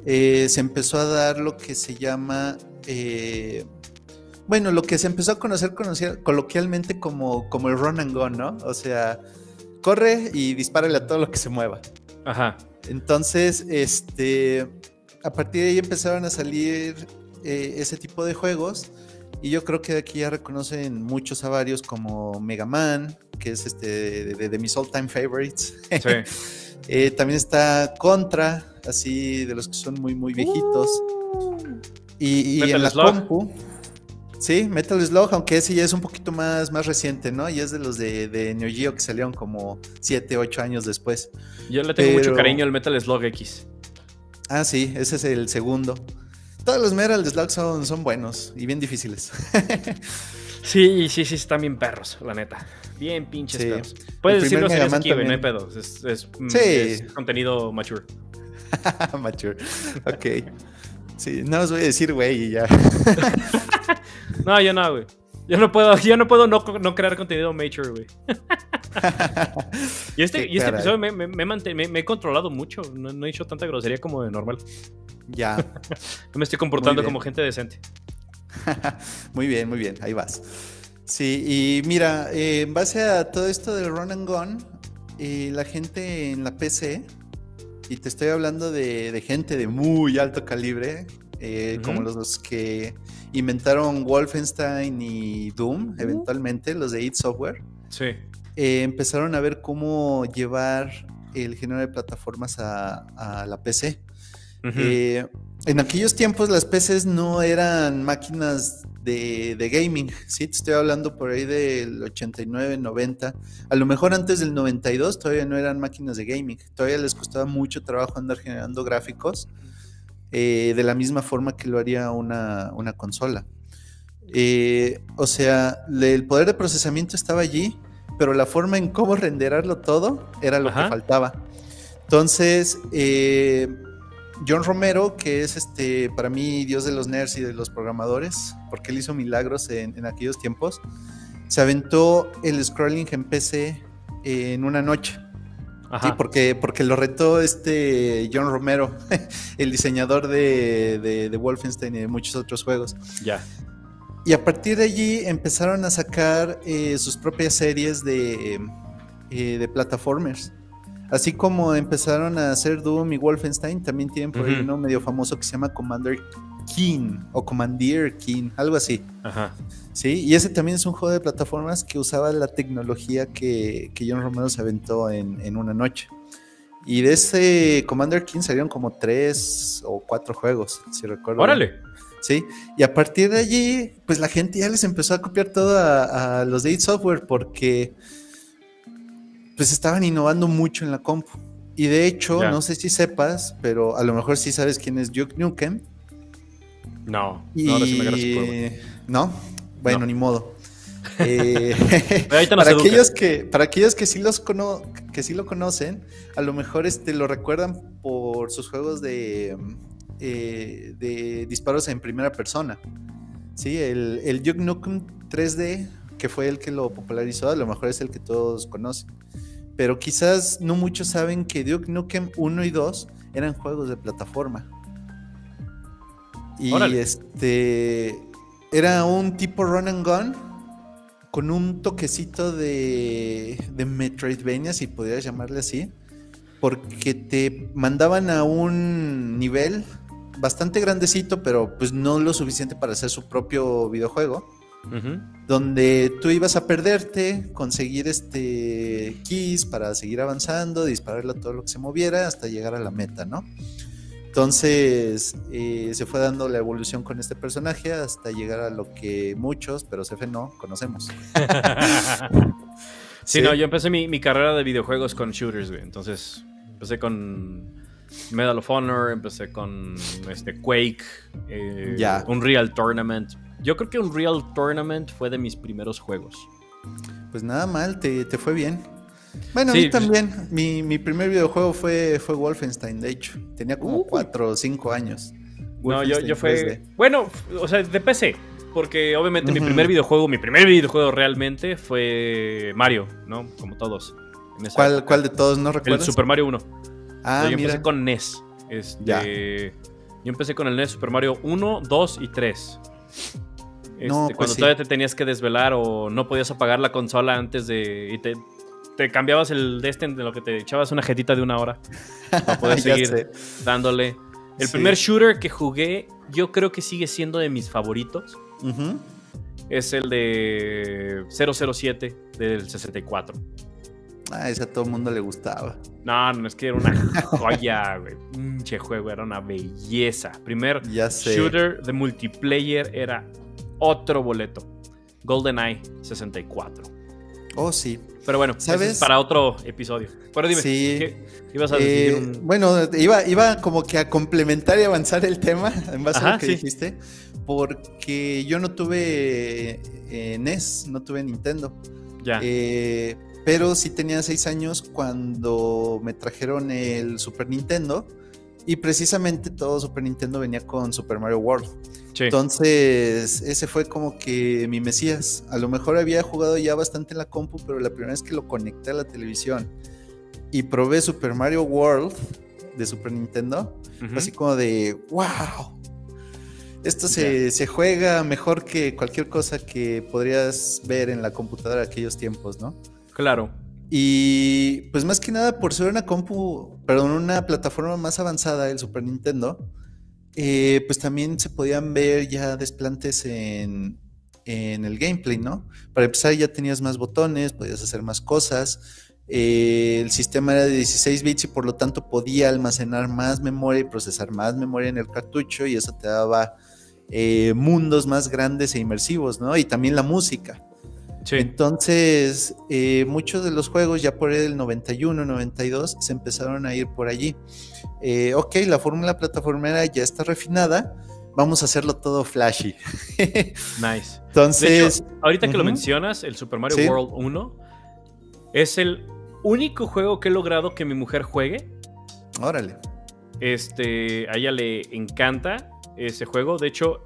eh, se empezó a dar lo que se llama, eh, bueno, lo que se empezó a conocer, coloquialmente como, como el run and gun, ¿no? O sea, corre y dispárale a todo lo que se mueva. Ajá. Entonces, este, a partir de ahí empezaron a salir eh, ese tipo de juegos. Y yo creo que de aquí ya reconocen muchos a varios como Mega Man, que es este de, mis all time favorites. Sí. [laughs] también está Contra, así de los que son muy, muy viejitos. Uh. y, en la compu. Sí, Metal Slug, aunque ese ya es un poquito más, más reciente, ¿no? Y es de los de, de Neo Geo que salieron como 7, 8 años después. Yo le tengo mucho cariño al Metal Slug X. Ah, sí, ese es el segundo. Todos los Metal Slug son, son buenos y bien difíciles. [laughs] sí, sí, sí, están bien perros, la neta. Bien pinches perros. Puedes decirlo si es no hay pedo. Es, sí. es contenido mature. [laughs] Mature. Ok. Sí, no os voy a decir güey y ya. [laughs] no, yo no, güey. Yo no puedo, yo no puedo no, no crear contenido mature, güey. [laughs] y este, y este episodio me, me, me, he controlado mucho. No, he hecho tanta grosería como de normal. Ya. no [laughs] me estoy comportando como gente decente. [laughs] muy bien, muy bien. Ahí vas. Sí, y mira, eh, en base a todo esto del run and gun, eh, la gente en la PC y te estoy hablando de, gente de muy alto calibre, eh, como los que inventaron Wolfenstein y Doom, eventualmente, los de id Software. Sí. Eh, empezaron a ver cómo llevar el género de plataformas a, la PC. Eh, en aquellos tiempos las PCs no eran máquinas de, gaming, ¿sí? Te estoy hablando por ahí del 89, 90. A lo mejor antes del 92 todavía no eran máquinas de gaming. Todavía les costaba mucho trabajo andar generando gráficos eh, de la misma forma que lo haría una, consola. Eh, o sea, el poder de procesamiento estaba allí, pero la forma en cómo renderarlo todo era lo que faltaba. Entonces, eh, John Romero, que es este para mí dios de los nerds y de los programadores, porque él hizo milagros en, aquellos tiempos, se aventó el scrolling en PC en una noche. Sí, porque, porque lo retó este John Romero, [laughs] el diseñador de, de, Wolfenstein y de muchos otros juegos. Ya. Y a partir de allí empezaron a sacar eh, sus propias series de, eh, de plataformers. Así como empezaron a hacer Doom y Wolfenstein, también tienen por ahí uno medio famoso que se llama Commander King o Commandeer King, algo así. Ajá. Sí, y ese también es un juego de plataformas que usaba la tecnología que, que John Romero se aventó en, una noche. Y de ese Commander King salieron como tres o cuatro juegos, si recuerdo. ¡Órale! Sí, y a partir de allí, pues la gente ya les empezó a copiar todo a, a los de id Software porque pues estaban innovando mucho en la compu. Y de hecho, no sé si sepas, pero a lo mejor sí sabes quién es Duke Nukem. No, no, ¿No? Bueno, ni modo. [laughs] Eh, para, aquellos que, para aquellos que sí, los que sí lo conocen, a lo mejor este, lo recuerdan por sus juegos de, eh, de disparos en primera persona. Sí, el, el Duke Nukem 3D, que fue el que lo popularizó, a lo mejor es el que todos conocen pero quizás no muchos saben que Duke Nukem 1 y 2 eran juegos de plataforma. Y este era un tipo run and gun con un toquecito de, de Metroidvania, si podrías llamarle así, porque te mandaban a un nivel bastante grandecito, pero pues no lo suficiente para hacer su propio videojuego donde tú ibas a perderte, conseguir este keys para seguir avanzando, dispararle a todo lo que se moviera hasta llegar a la meta, ¿no? Entonces eh, se fue dando la evolución con este personaje hasta llegar a lo que muchos, pero CF no, conocemos. [laughs] sí, no, yo empecé mi, carrera de videojuegos con shooters, güey. Entonces empecé con Medal of Honor, empecé con este Quake, eh, un Real Tournament, yo creo que un Real Tournament fue de mis primeros juegos. Pues nada mal, te, fue bien. Bueno, a mí también. Mi, primer videojuego fue, fue Wolfenstein, de hecho. Tenía como 4 o 5 años. No, yo, yo fue. Bueno, o sea, de PC. Porque obviamente mi primer videojuego, mi primer videojuego realmente fue Mario, ¿no? Como todos. ¿Cuál, ¿Cuál, de todos no recuerdas? El Super Mario 1. Ah, yo empecé con NES. Este, Yo empecé con el NES Super Mario 1, 2 y 3. Este, pues cuando todavía te tenías que desvelar o no podías apagar la consola antes de. y te, cambiabas el de este de lo que te echabas una jetita de una hora [laughs] para poder seguir dándole. El primer shooter que jugué, yo creo que sigue siendo de mis favoritos. Es el de 007 del 64. Ah, ese a todo el mundo le gustaba. No, no, es que era una joya, [laughs] güey. Pinche juego, era una belleza. Primer shooter de multiplayer era otro boleto. GoldenEye 64. Oh, sí. Pero bueno, ¿sabes? para otro episodio. Pero dime, ¿qué ibas a decir? Eh, bueno, iba, iba como que a complementar y avanzar el tema [laughs] en base a lo que dijiste. Porque yo no tuve eh, NES, no tuve Nintendo. Ya. Eh, pero sí tenía seis años cuando me trajeron el Super Nintendo. Y precisamente todo Super Nintendo venía con Super Mario World. Entonces, ese fue como que mi Mesías. A lo mejor había jugado ya bastante en la compu, pero la primera vez que lo conecté a la televisión y probé Super Mario World de Super Nintendo, fue así como de, wow, esto se, se, juega mejor que cualquier cosa que podrías ver en la computadora de aquellos tiempos, ¿no? Claro. Y pues más que nada por ser una compu, perdón, una plataforma más avanzada, el Super Nintendo, eh, pues también se podían ver ya desplantes en, en, el gameplay, ¿no? Para empezar ya tenías más botones, podías hacer más cosas. Eh, el sistema era de 16 bits y por lo tanto podía almacenar más memoria y procesar más memoria en el cartucho y eso te daba eh, mundos más grandes e inmersivos, ¿no? Y también la música. Entonces, eh, muchos de los juegos ya por el 91, 92 se empezaron a ir por allí. Ok, la fórmula plataformera ya está refinada, vamos a hacerlo todo flashy. [laughs] nice. Entonces, ahorita que lo mencionas, el Super Mario World 1 es el único juego que he logrado que mi mujer juegue. Órale. Este, a ella le encanta ese juego. De hecho,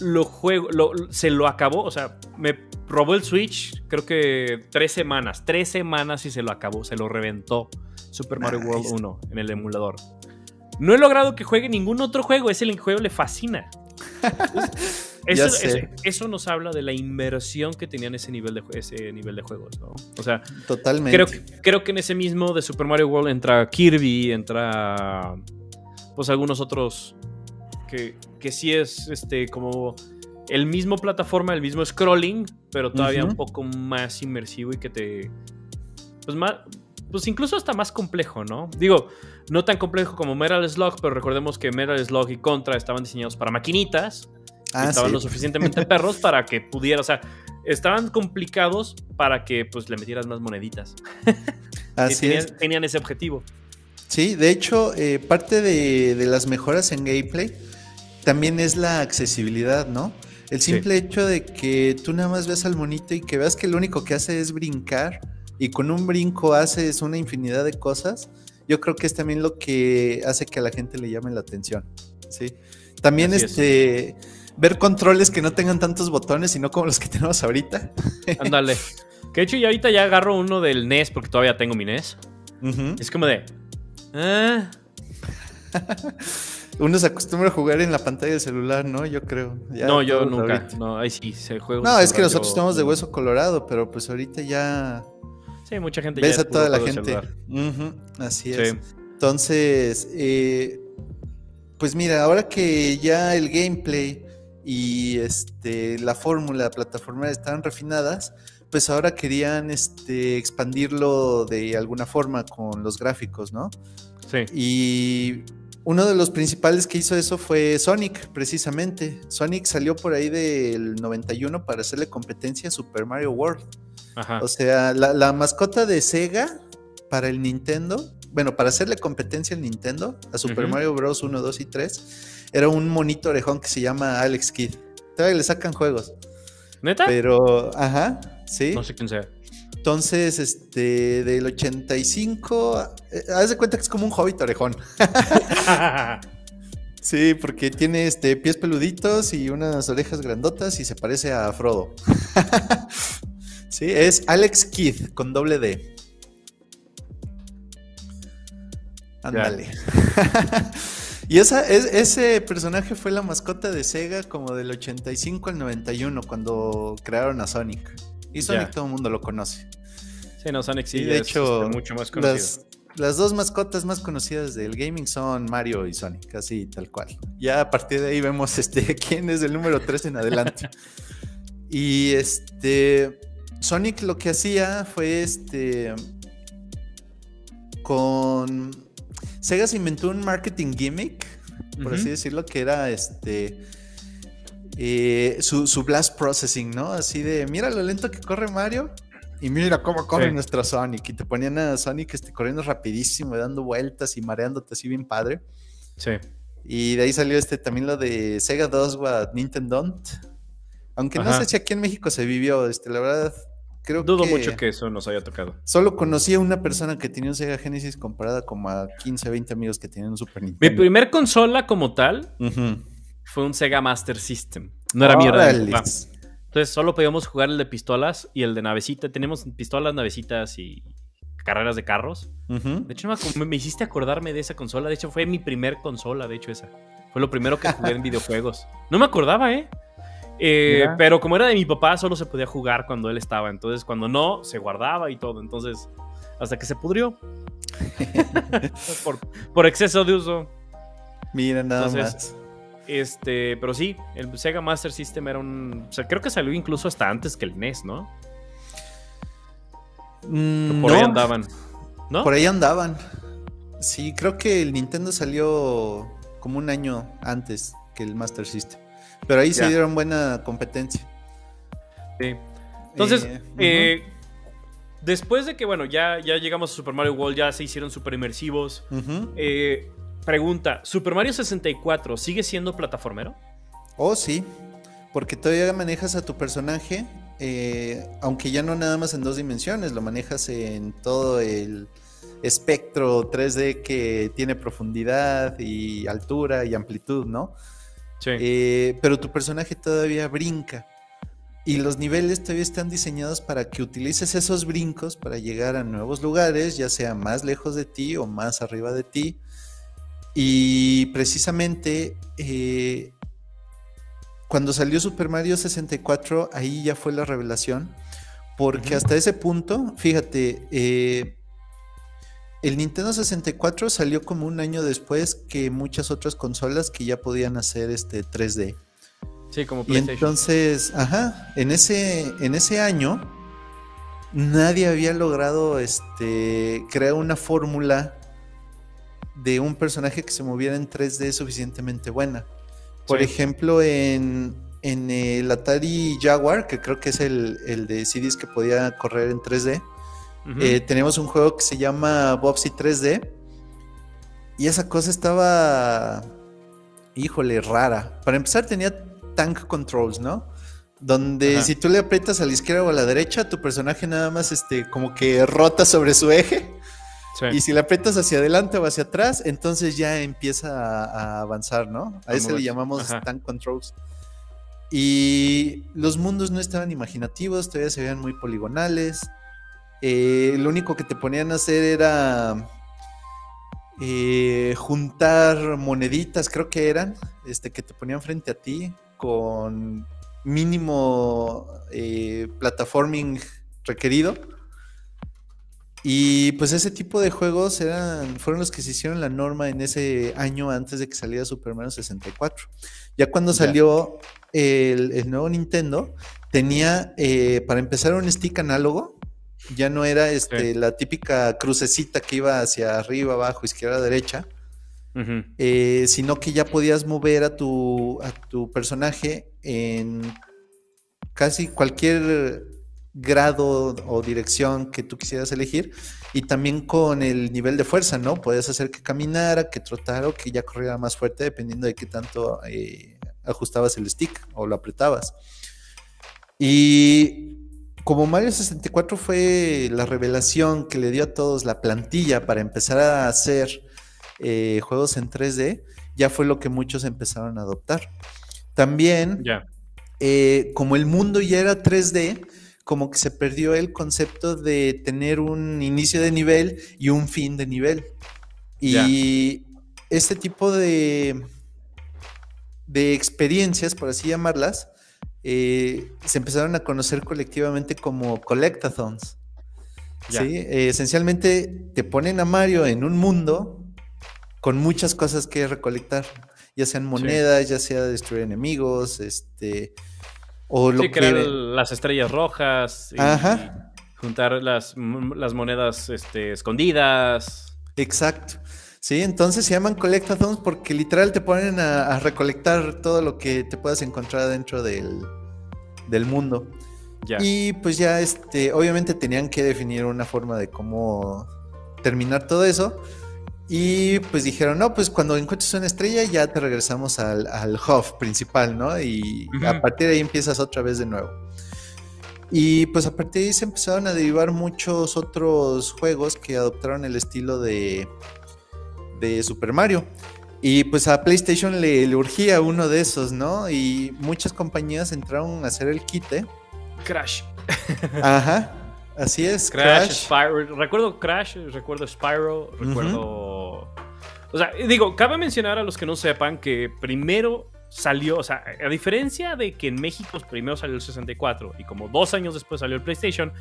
lo juego, se lo acabó. O sea, me robó el Switch, creo que tres semanas. Tres semanas y se lo acabó. Se lo reventó Super Mario World 1 en el emulador. No he logrado que juegue ningún otro juego. Es el juego le fascina. [laughs] Eso, nos habla de la inversión que tenían ese nivel de, ese nivel de juegos, ¿no? O sea, totalmente. Creo, creo que en ese mismo de Super Mario World entra Kirby, entra pues algunos otros que, que sí es este como el mismo plataforma, el mismo scrolling, pero todavía un poco más inmersivo y que te pues más pues incluso hasta más complejo, ¿no? Digo, no tan complejo como Metal Slug, pero recordemos que Metal Slug y Contra estaban diseñados para maquinitas Ah, estaban lo suficientemente [laughs] perros para que pudiera, o sea, estaban complicados para que pues le metieras más moneditas. Así [laughs] tenían, tenían, ese objetivo. Sí, de hecho, eh, parte de, las mejoras en gameplay también es la accesibilidad, ¿no? El simple hecho de que tú nada más ves al monito y que veas que lo único que hace es brincar y con un brinco haces una infinidad de cosas, yo creo que es también lo que hace que a la gente le llame la atención, ¿sí? También este ver controles que no tengan tantos botones, sino como los que tenemos ahorita. Ándale. Que de hecho, yo ahorita ya agarro uno del NES porque todavía tengo mi NES. Es como de. Ah". [laughs] Uno se acostumbra a jugar en la pantalla del celular, ¿no? Yo creo. no, yo nunca. No, ahí sí se juega. No, es que nosotros estamos de hueso colorado, pero pues ahorita ya. Sí, mucha gente ves a toda la gente. Así es. Entonces, eh, pues mira, ahora que ya el gameplay y este, la fórmula plataforma estaban refinadas, pues ahora querían este, expandirlo de alguna forma con los gráficos, ¿no? Sí. Y uno de los principales que hizo eso fue Sonic, precisamente. Sonic salió por ahí del 91 para hacerle competencia a Super Mario World. Ajá. O sea, la, mascota de Sega para el Nintendo, bueno, para hacerle competencia al Nintendo, a Super Mario Bros. 1, 2 y 3, era un monito orejón que se llama Alex Kidd. Todavía le sacan juegos. ¿Neta? Pero, ajá, sí. No sé quién sea. Entonces, este, del 85, eh, haz de cuenta que es como un hobbit orejón. [laughs] sí, porque tiene este, pies peluditos y unas orejas grandotas y se parece a Frodo. [laughs] sí, es Alex Kidd con doble D. Ándale. [laughs] Y esa, ese personaje fue la mascota de Sega como del 85 al 91, cuando crearon a Sonic. Y Sonic todo el mundo lo conoce. Sí, no, Sonic sí de hecho, este, mucho más conocido. Las, dos mascotas más conocidas del gaming son Mario y Sonic, así tal cual. Ya a partir de ahí vemos este, [laughs] quién es el número 3 en adelante. [laughs] y este. Sonic lo que hacía fue este. Con Sega se inventó un marketing gimmick, por así decirlo, que era este. Eh, su, blast processing, ¿no? Así de, mira lo lento que corre Mario y mira cómo corre nuestro Sonic. Y te ponían a Sonic este, corriendo rapidísimo, dando vueltas y mareándote así bien padre. Sí. Y de ahí salió este también lo de Sega 2 what Nintendo. Aunque no sé si aquí en México se vivió, este, la verdad, Dudo mucho que eso nos haya tocado. Solo conocí a una persona que tenía un Sega Genesis comparada como a 15, 20 amigos que tenían un Super Nintendo. Mi primer consola como tal fue un Sega Master System. No era mío, Entonces solo podíamos jugar el de pistolas y el de navecita. Tenemos pistolas, navecitas y carreras de carros. De hecho, me, me hiciste acordarme de esa consola. De hecho, fue mi primer consola, de hecho, esa. Fue lo primero que jugué en [laughs] videojuegos. No me acordaba, ¿eh? Eh, pero como era de mi papá, solo se podía jugar cuando él estaba. Entonces, cuando no, se guardaba y todo. Entonces, hasta que se pudrió. [laughs] [laughs] por, exceso de uso. Mira, nada más. Este, pero sí, el Sega Master System era un. O sea, creo que salió incluso hasta antes que el NES, ¿no? Mm, por ahí andaban. ¿No? Por ahí andaban. Sí, creo que el Nintendo salió como un año antes que el Master System. Pero ahí se dieron buena competencia. Sí. Entonces, eh, eh, después de que, bueno, ya, ya llegamos a Super Mario World, ya se hicieron super inmersivos. Eh, pregunta, ¿Super Mario 64 sigue siendo plataformero? Oh, sí. Porque todavía manejas a tu personaje, aunque ya no nada más en dos dimensiones, lo manejas en todo el espectro 3D que tiene profundidad y altura y amplitud, ¿no? Sí. Eh, pero tu personaje todavía brinca. Y los niveles todavía están diseñados para que utilices esos brincos para llegar a nuevos lugares, ya sea más lejos de ti o más arriba de ti. Y precisamente eh, cuando salió Super Mario 64, ahí ya fue la revelación. Porque hasta ese punto, fíjate, eh, el Nintendo 64 salió como un año después que muchas otras consolas que ya podían hacer este 3D. Sí, como PlayStation. Y entonces, ajá, en ese, en ese año nadie había logrado este, crear una fórmula de un personaje que se moviera en 3D suficientemente buena. Por ejemplo, en, el Atari Jaguar, que creo que es el, el de CDs que podía correr en 3D, eh, tenemos un juego que se llama Bobsy 3D. Y esa cosa estaba, híjole, rara. Para empezar tenía tank controls, ¿no? Donde si tú le aprietas a la izquierda o a la derecha, tu personaje nada más este, como que rota sobre su eje. Y si le aprietas hacia adelante o hacia atrás, entonces ya empieza a, avanzar, ¿no? A, ese le llamamos tank controls. Y los mundos no estaban imaginativos, todavía se veían muy poligonales. Eh, lo único que te ponían a hacer era eh, juntar moneditas, creo que eran, este, que te ponían frente a ti con mínimo eh, platforming requerido. Y pues ese tipo de juegos eran, fueron los que se hicieron la norma en ese año antes de que saliera Super Mario 64. Ya cuando salió el, nuevo Nintendo, tenía para empezar un stick análogo ya no era este, la típica crucecita que iba hacia arriba, abajo, izquierda, derecha. Eh, sino que ya podías mover a tu, a tu personaje en casi cualquier grado o dirección que tú quisieras elegir y también con el nivel de fuerza, ¿no? Podías hacer que caminara, que trotara o que ya corriera más fuerte dependiendo de qué tanto eh, ajustabas el stick o lo apretabas. Y como Mario 64 fue la revelación que le dio a todos la plantilla para empezar a hacer eh, juegos en 3D, ya fue lo que muchos empezaron a adoptar. También, eh, como el mundo ya era 3D, como que se perdió el concepto de tener un inicio de nivel y un fin de nivel. Y este tipo de, de experiencias, por así llamarlas, eh, se empezaron a conocer colectivamente como collectathons. ¿sí? Eh, esencialmente te ponen a Mario en un mundo con muchas cosas que recolectar, ya sean monedas, ya sea destruir enemigos, este, o lo que... las estrellas rojas, juntar las, las monedas este, escondidas. Exacto. Sí, entonces se llaman collectathons porque literal te ponen a, recolectar todo lo que te puedas encontrar dentro del, mundo. Y pues ya, este, obviamente tenían que definir una forma de cómo terminar todo eso. Y pues dijeron, no, pues cuando encuentres una estrella ya te regresamos al, al hub principal, ¿no? Y a partir de ahí empiezas otra vez de nuevo. Y pues a partir de ahí se empezaron a derivar muchos otros juegos que adoptaron el estilo de, de Super Mario. Y pues a PlayStation le, urgía uno de esos, ¿no? Y muchas compañías entraron a hacer el quite. Crash. Ajá. Así es. Crash, Spyro. Recuerdo Crash, recuerdo Spyro, recuerdo. O sea, digo, cabe mencionar a los que no sepan que primero salió, o sea, a diferencia de que en México primero salió el 64 y como dos años después salió el PlayStation,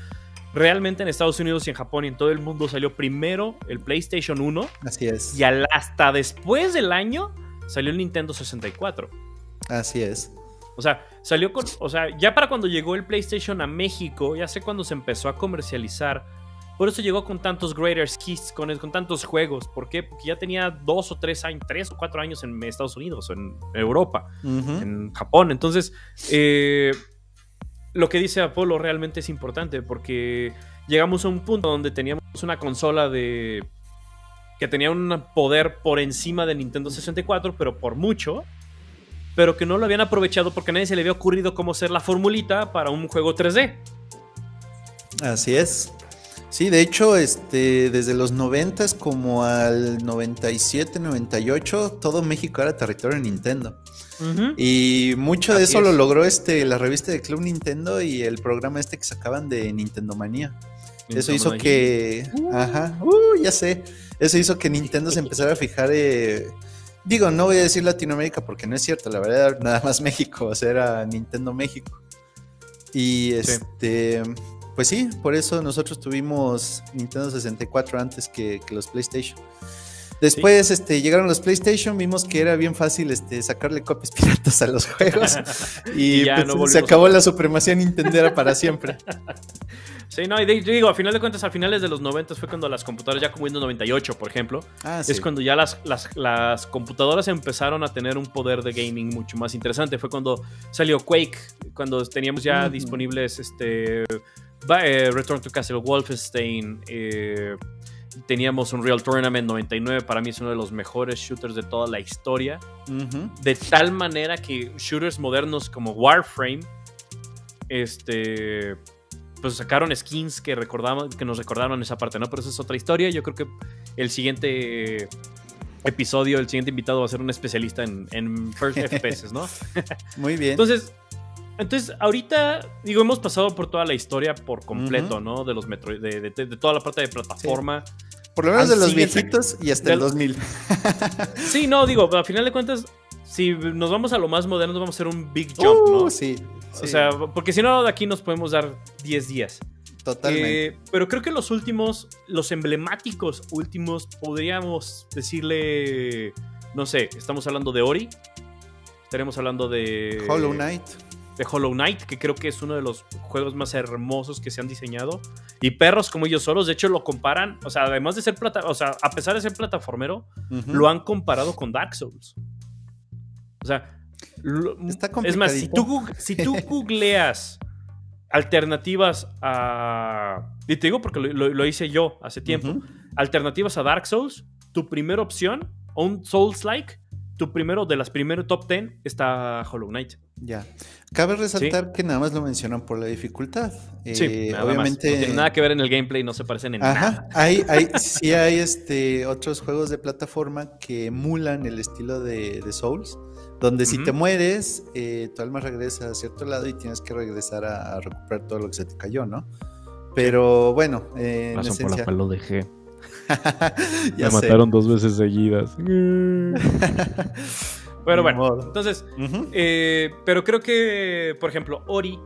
realmente en Estados Unidos y en Japón y en todo el mundo salió primero el PlayStation 1. Así es. Y hasta después del año salió el Nintendo 64. Así es. O sea, salió con. O sea, ya para cuando llegó el PlayStation a México, ya sé cuando se empezó a comercializar Por eso llegó con tantos Greater Hits, con, con tantos juegos. ¿Por qué? Porque ya tenía dos o tres años, tres o cuatro años en Estados Unidos, en Europa, en Japón. Entonces, eh, lo que dice Apolo realmente es importante porque llegamos a un punto donde teníamos una consola de que tenía un poder por encima de Nintendo 64, pero por mucho, pero que no lo habían aprovechado porque a nadie se le había ocurrido cómo ser la formulita para un juego 3D. Así es. Sí, de hecho, este, desde los 90 como al 97, 98, todo México era territorio de Nintendo. Y mucho de eso lo logró este, la revista de Club Nintendo y el programa este que sacaban de Nintendo Manía. eso hizo que. Uh. Ajá, uh, ya sé. Eso hizo que Nintendo se empezara a fijar. Eh, digo, no voy a decir Latinoamérica porque no es cierto, la verdad, [laughs] nada más México, o sea, era Nintendo México. Y este. Pues sí, por eso nosotros tuvimos Nintendo 64 antes que, los PlayStation. Después este, llegaron los PlayStation, vimos que era bien fácil este, sacarle copias [laughs] piratas a los juegos [laughs] y, pues, se acabó la supremacía Nintendera para siempre. [laughs] Sí, no, y digo, a final de cuentas, a finales de los 90 fue cuando las computadoras, ya como Windows 98, por ejemplo, ah, es cuando ya las, las, computadoras empezaron a tener un poder de gaming mucho más interesante. Fue cuando salió Quake, cuando teníamos ya disponibles este, eh, Return to Castle Wolfenstein. Eh, teníamos un Real Tournament 99, para mí es uno de los mejores shooters de toda la historia. De tal manera que shooters modernos como Warframe, este pues sacaron skins que recordamos, que nos recordaron esa parte, ¿no? Pero esa es otra historia. Yo creo que el siguiente episodio, el siguiente invitado va a ser un especialista en, en First [laughs] FPS, ¿no? Muy bien. Entonces, entonces, ahorita, digo, hemos pasado por toda la historia por completo, ¿no? De los metro, de, toda la parte de plataforma. Por lo menos de los viejitos y hasta el 2000. [laughs] sí, no, [laughs] digo, a final de cuentas, si nos vamos a lo más moderno, vamos a hacer un big jump, ¿no? Uh, sí. O sea, porque si no, de aquí nos podemos dar 10 días. Totalmente. Eh, pero creo que los últimos, los emblemáticos últimos, podríamos decirle, no sé, estamos hablando de Ori, estaremos hablando de... Hollow Knight. De Hollow Knight, que creo que es uno de los juegos más hermosos que se han diseñado. Y perros como ellos solos, de hecho lo comparan, o sea, además de ser plata, o sea, a pesar de ser plataformero, lo han comparado con Dark Souls. O sea, es más, si tú, si tú [laughs] googleas alternativas a. Y te digo porque lo, hice yo hace tiempo. Alternativas a Dark Souls, tu primera opción, un Souls-like, tu primero de las primeras top 10 está Hollow Knight. Ya. Cabe resaltar que nada más lo mencionan por la dificultad. Sí, eh, obviamente. No tiene nada que ver en el gameplay, no se parecen en nada. Hay, hay, [laughs] sí hay este, otros juegos de plataforma que emulan el estilo de, de Souls donde si te mueres, eh, tu alma regresa a cierto lado y tienes que regresar a, recuperar todo lo que se te cayó, ¿no? Pero bueno, eh, en por la cual lo [laughs] dejé. Me mataron dos veces seguidas. [laughs] pero bueno, entonces, eh, pero creo que, por ejemplo, Ori,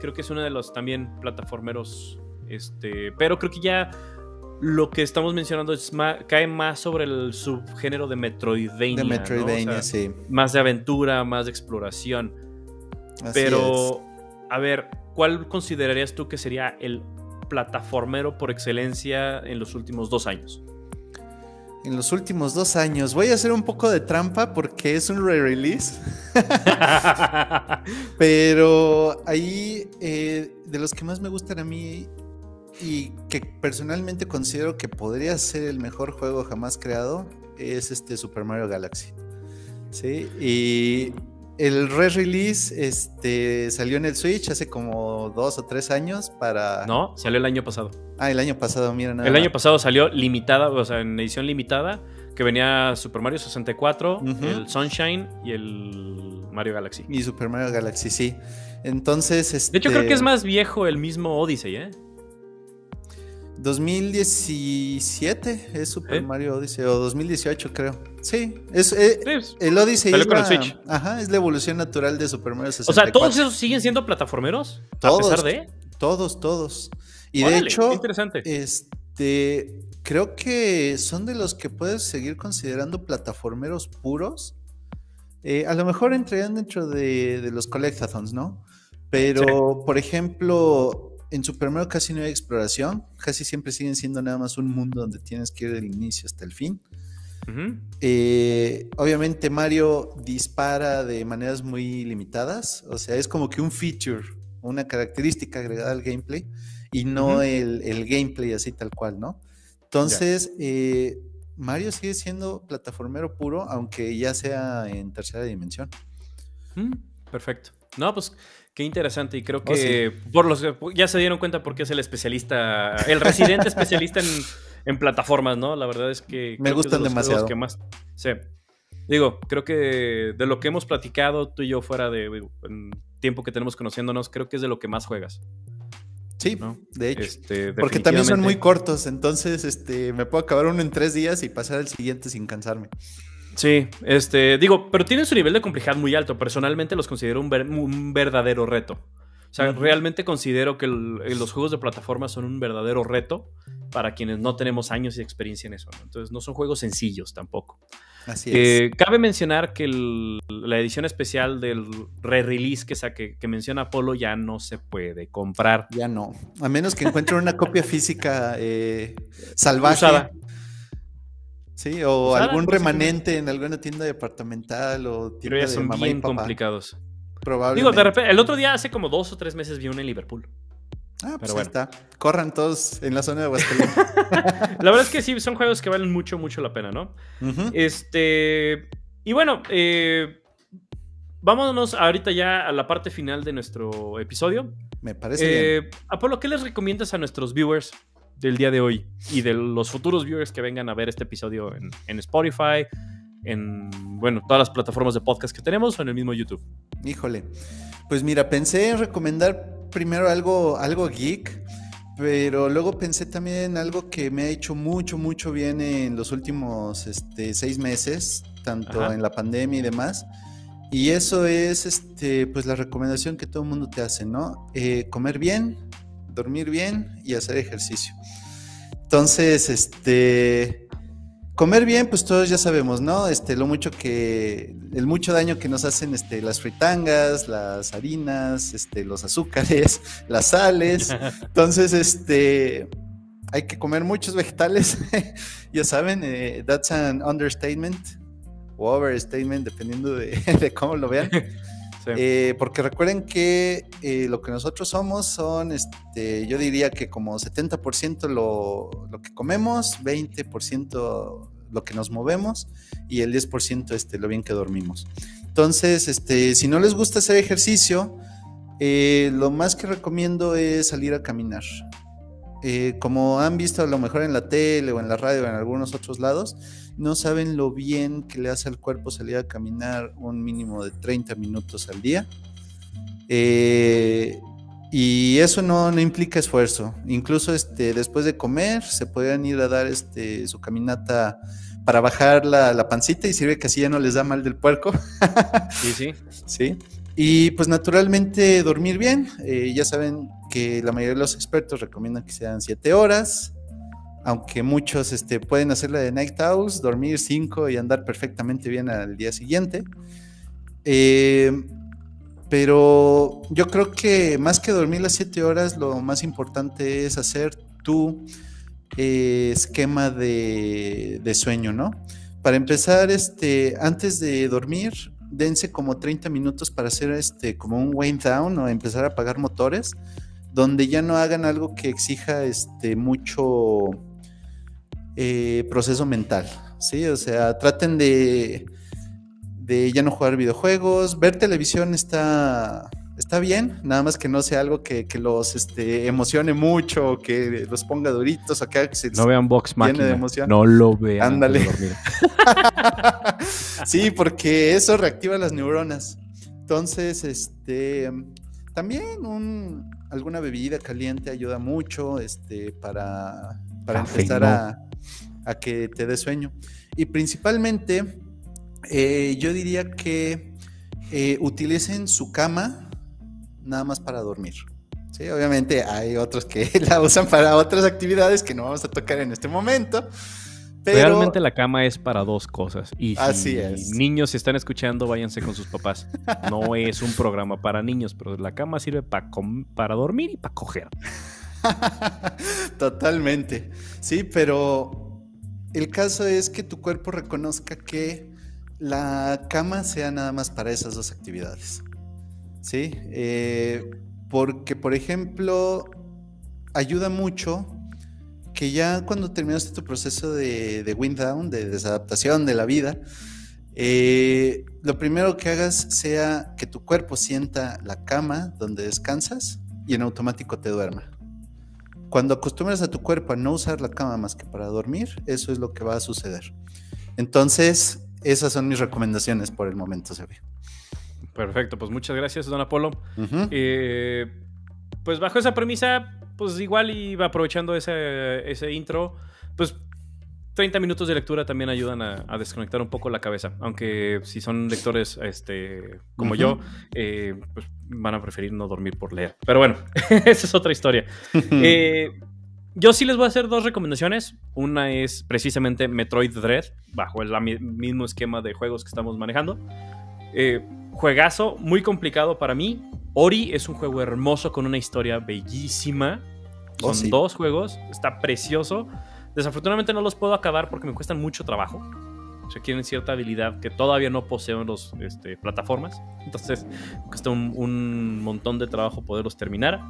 creo que es uno de los también plataformeros, este, pero creo que ya lo que estamos mencionando es cae más sobre el subgénero de Metroidvania. De Metroidvania, sí. Más de aventura, más de exploración. Pero, a ver, ¿cuál considerarías tú que sería el plataformero por excelencia en los últimos dos años? En los últimos dos años. Voy a hacer un poco de trampa porque es un re-release. [laughs] Pero ahí, eh, de los que más me gustan a mí, y que personalmente considero que podría ser el mejor juego jamás creado es este Super Mario Galaxy. Sí, y el re-release este, salió en el Switch hace como dos o tres años para... No, salió el año pasado. Ah, el año pasado, mira nada. El año pasado salió limitada, o sea, en edición limitada, que venía Super Mario 64, el Sunshine y el Mario Galaxy. Y Super Mario Galaxy, sí. Entonces, este... De hecho, creo que es más viejo el mismo Odyssey, ¿eh? 2017 es Super Mario Odyssey, o 2018 creo. Sí, es, eh, el Odyssey es la, Ajá, es la evolución natural de Super Mario 64. O sea, ¿todos esos siguen siendo plataformeros? Todos, a pesar de... Todos, todos. Y de hecho, interesante. este, creo que son de los que puedes seguir considerando plataformeros puros. Eh, a lo mejor entrarían dentro de, los collectathons, ¿no? Pero, por ejemplo, en Super Mario casi no hay exploración, casi siempre siguen siendo nada más un mundo donde tienes que ir del inicio hasta el fin. Eh, obviamente Mario dispara de maneras muy limitadas, o sea, es como que un feature, una característica agregada al gameplay y no el, gameplay así tal cual, ¿no? Entonces, eh, Mario sigue siendo plataformero puro, aunque ya sea en tercera dimensión. Mm, perfecto. No, pues qué interesante. Y creo oh, que por los ya se dieron cuenta porque es el especialista, el residente especialista en, plataformas, ¿no? La verdad es que me gustan demasiado. Que más, sí. Digo, creo que de lo que hemos platicado tú y yo fuera de tiempo que tenemos conociéndonos, creo que es de lo que más juegas. Sí, de hecho. Este, porque también son muy cortos, entonces este, me puedo acabar uno en tres días y pasar al siguiente sin cansarme. Sí, este, digo, pero tienen su nivel de complejidad muy alto. Personalmente los considero un, verdadero reto. O sea, realmente considero que los juegos de plataforma son un verdadero reto para quienes no tenemos años y experiencia en eso. Entonces, no son juegos sencillos tampoco. Así eh, es. cabe mencionar que la edición especial del re-release que, que menciona Apolo ya no se puede comprar. Ya no. A menos que encuentren una copia física eh, salvaje. Sí, o algún remanente en alguna tienda departamental o tienda Pero ya son bien complicados. Probablemente. Digo, de repente, el otro día, hace como dos o tres meses, vi uno en Liverpool. Ah, pues Pero está. Corran todos en la zona de Aguascalientes. [laughs] la verdad es que sí, son juegos que valen mucho, mucho la pena, ¿no? Este. Y bueno, eh, vámonos ahorita ya a la parte final de nuestro episodio. Me parece. Eh, Apolo, ¿qué les recomiendas a nuestros viewers del día de hoy y de los futuros viewers que vengan a ver este episodio en, Spotify, en, bueno, todas las plataformas de podcast que tenemos o en el mismo YouTube. Híjole, pues mira, pensé en recomendar primero algo, algo geek, pero luego pensé también en algo que me ha hecho mucho, mucho bien en los últimos este, seis meses, tanto en la pandemia y demás. Y eso es, este, pues la recomendación que todo el mundo te hace, ¿no? Eh, comer bien, dormir bien y hacer ejercicio. Entonces, este, comer bien, pues todos ya sabemos, ¿no? Este, lo mucho que, el mucho daño que nos hacen, este, las fritangas, las harinas, este, los azúcares, [laughs] las sales. [laughs] Entonces, este, hay que comer muchos vegetales, [laughs] ya saben, eh, that's an understatement o overstatement, dependiendo de, de cómo lo vean. Eh, porque recuerden que eh, lo que nosotros somos son, este, yo diría que como 70% lo, lo, que comemos, 20% lo que nos movemos y el 10% este, lo bien que dormimos. Entonces, este, si no les gusta hacer ejercicio, eh, lo más que recomiendo es salir a caminar. como han visto a lo mejor en la tele o en la radio o en algunos otros lados, no saben lo bien que le hace al cuerpo salir a caminar un mínimo de 30 minutos al día. Eh, y eso no, implica esfuerzo. Incluso este, después de comer se pueden ir a dar este, su caminata para bajar la, pancita y sirve que así ya no les da mal del puerco. [laughs] sí, sí. Sí. Y pues naturalmente dormir bien. Eh, ya saben que la mayoría de los expertos recomiendan que sean 7 horas aunque muchos este, pueden hacerla de night owls, dormir cinco y andar perfectamente bien al día siguiente. Eh, pero yo creo que más que dormir las siete horas, lo más importante es hacer tu eh, esquema de, sueño, ¿no? Para empezar, este, antes de dormir, dense como 30 minutos para hacer este, como un wind down o empezar a apagar motores, donde ya no hagan algo que exija este, mucho eh, proceso mental, ¿sí? O sea, traten de, de ya no jugar videojuegos, ver televisión está, está bien, nada más que no sea algo que, los este, emocione mucho, que los ponga duritos, o que se No vean Box Máquina, de emoción. no lo vean. Ándale. [laughs] sí, porque eso reactiva las neuronas. Entonces, este, también un, alguna bebida caliente ayuda mucho este, para, para empezar a a que te dé sueño. Y principalmente, eh, yo diría que eh, utilicen su cama nada más para dormir. Sí, obviamente hay otros que [laughs] la usan para otras actividades que no vamos a tocar en este momento. Realmente la cama es para dos cosas. Y si niños están escuchando, váyanse con sus papás. No es un programa para niños, pero la cama sirve para, para dormir y para coger. [laughs] Totalmente. Sí, pero el caso es que tu cuerpo reconozca que la cama sea nada más para esas dos actividades. ¿Sí? Eh, porque, por ejemplo, ayuda mucho que ya cuando terminaste tu proceso de, wind down, de desadaptación de la vida, eh, lo primero que hagas sea que tu cuerpo sienta la cama donde descansas y en automático te duerma. Cuando acostumbras a tu cuerpo a no usar la cama más que para dormir, eso es lo que va a suceder. Entonces, esas son mis recomendaciones por el momento, Sebi. Perfecto, pues muchas gracias, don Apolo. Eh, pues bajo esa premisa, pues igual iba aprovechando ese, ese intro, pues 30 minutos de lectura también ayudan a, desconectar un poco la cabeza. Aunque si son lectores este, como yo, eh, pues van a preferir no dormir por leer. Pero bueno, [laughs] esa es otra historia. Eh, yo sí les voy a hacer dos recomendaciones. Una es precisamente Metroid Dread, bajo el mismo esquema de juegos que estamos manejando. Eh, juegazo, muy complicado para mí. Ori es un juego hermoso con una historia bellísima. Oh, Son dos juegos, está precioso. Desafortunadamente no los puedo acabar porque me cuestan mucho trabajo. O quieren cierta habilidad que todavía no poseo en las este, plataformas. Entonces, cuesta un, montón de trabajo poderlos terminar.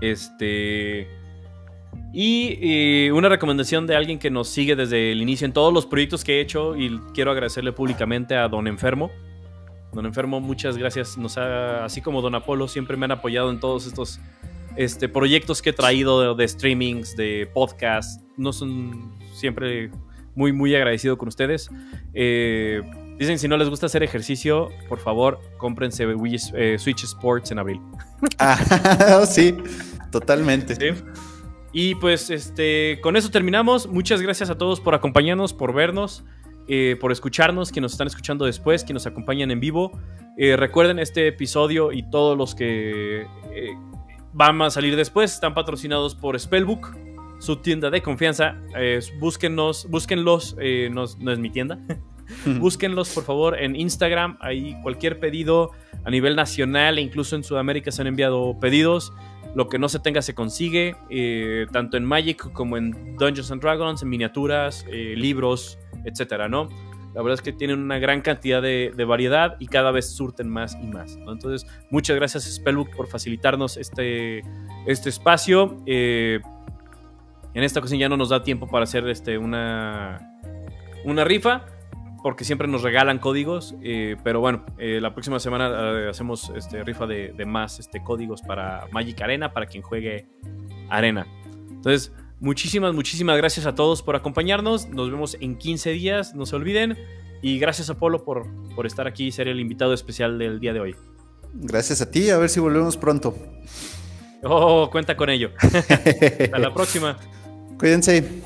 Este. Y, una recomendación de alguien que nos sigue desde el inicio en todos los proyectos que he hecho. Y quiero agradecerle públicamente a Don Enfermo. Don Enfermo, muchas gracias. Nos así como Don Apolo, siempre me han apoyado en todos estos este, proyectos que he traído de, streamings, de podcasts. No son siempre muy, muy agradecido con ustedes. Eh, dicen si no les gusta hacer ejercicio, por favor, cómprense eh, Switch Sports en abril. [laughs] Ah, sí, totalmente. Y pues este, con eso terminamos. Muchas gracias a todos por acompañarnos, por vernos. Eh, por escucharnos, que nos están escuchando después, que nos acompañan en vivo. recuerden este episodio y todos los que van a salir después. Están patrocinados por Spellbook, su tienda de confianza. búsquennos, búsquenlos, eh, no, es mi tienda. [laughs] búsquenlos por favor en Instagram. Ahí cualquier pedido a nivel nacional e incluso en Sudamérica se han enviado pedidos. Lo que no se tenga se consigue, eh, tanto en Magic como en Dungeons and Dragons, en miniaturas, eh, libros, etcétera, ¿no? La verdad es que tienen una gran cantidad de, variedad y cada vez surten más y más. Entonces, muchas gracias Spellbook por facilitarnos este, este espacio. Eh, en esta ocasión ya no nos da tiempo para hacer este, una, una rifa, porque siempre nos regalan códigos. Eh, pero bueno, eh, la próxima semana hacemos este, rifa de, de, más este, códigos para Magic Arena, para quien juegue Arena. Entonces, Muchísimas, muchísimas gracias a todos por acompañarnos. Nos vemos en 15 días, no se olviden. Y gracias a Polo por, por estar aquí y ser el invitado especial del día de hoy. Gracias a ti, a ver si volvemos pronto. Oh, cuenta con ello. [laughs] Hasta la próxima. [laughs] Cuídense.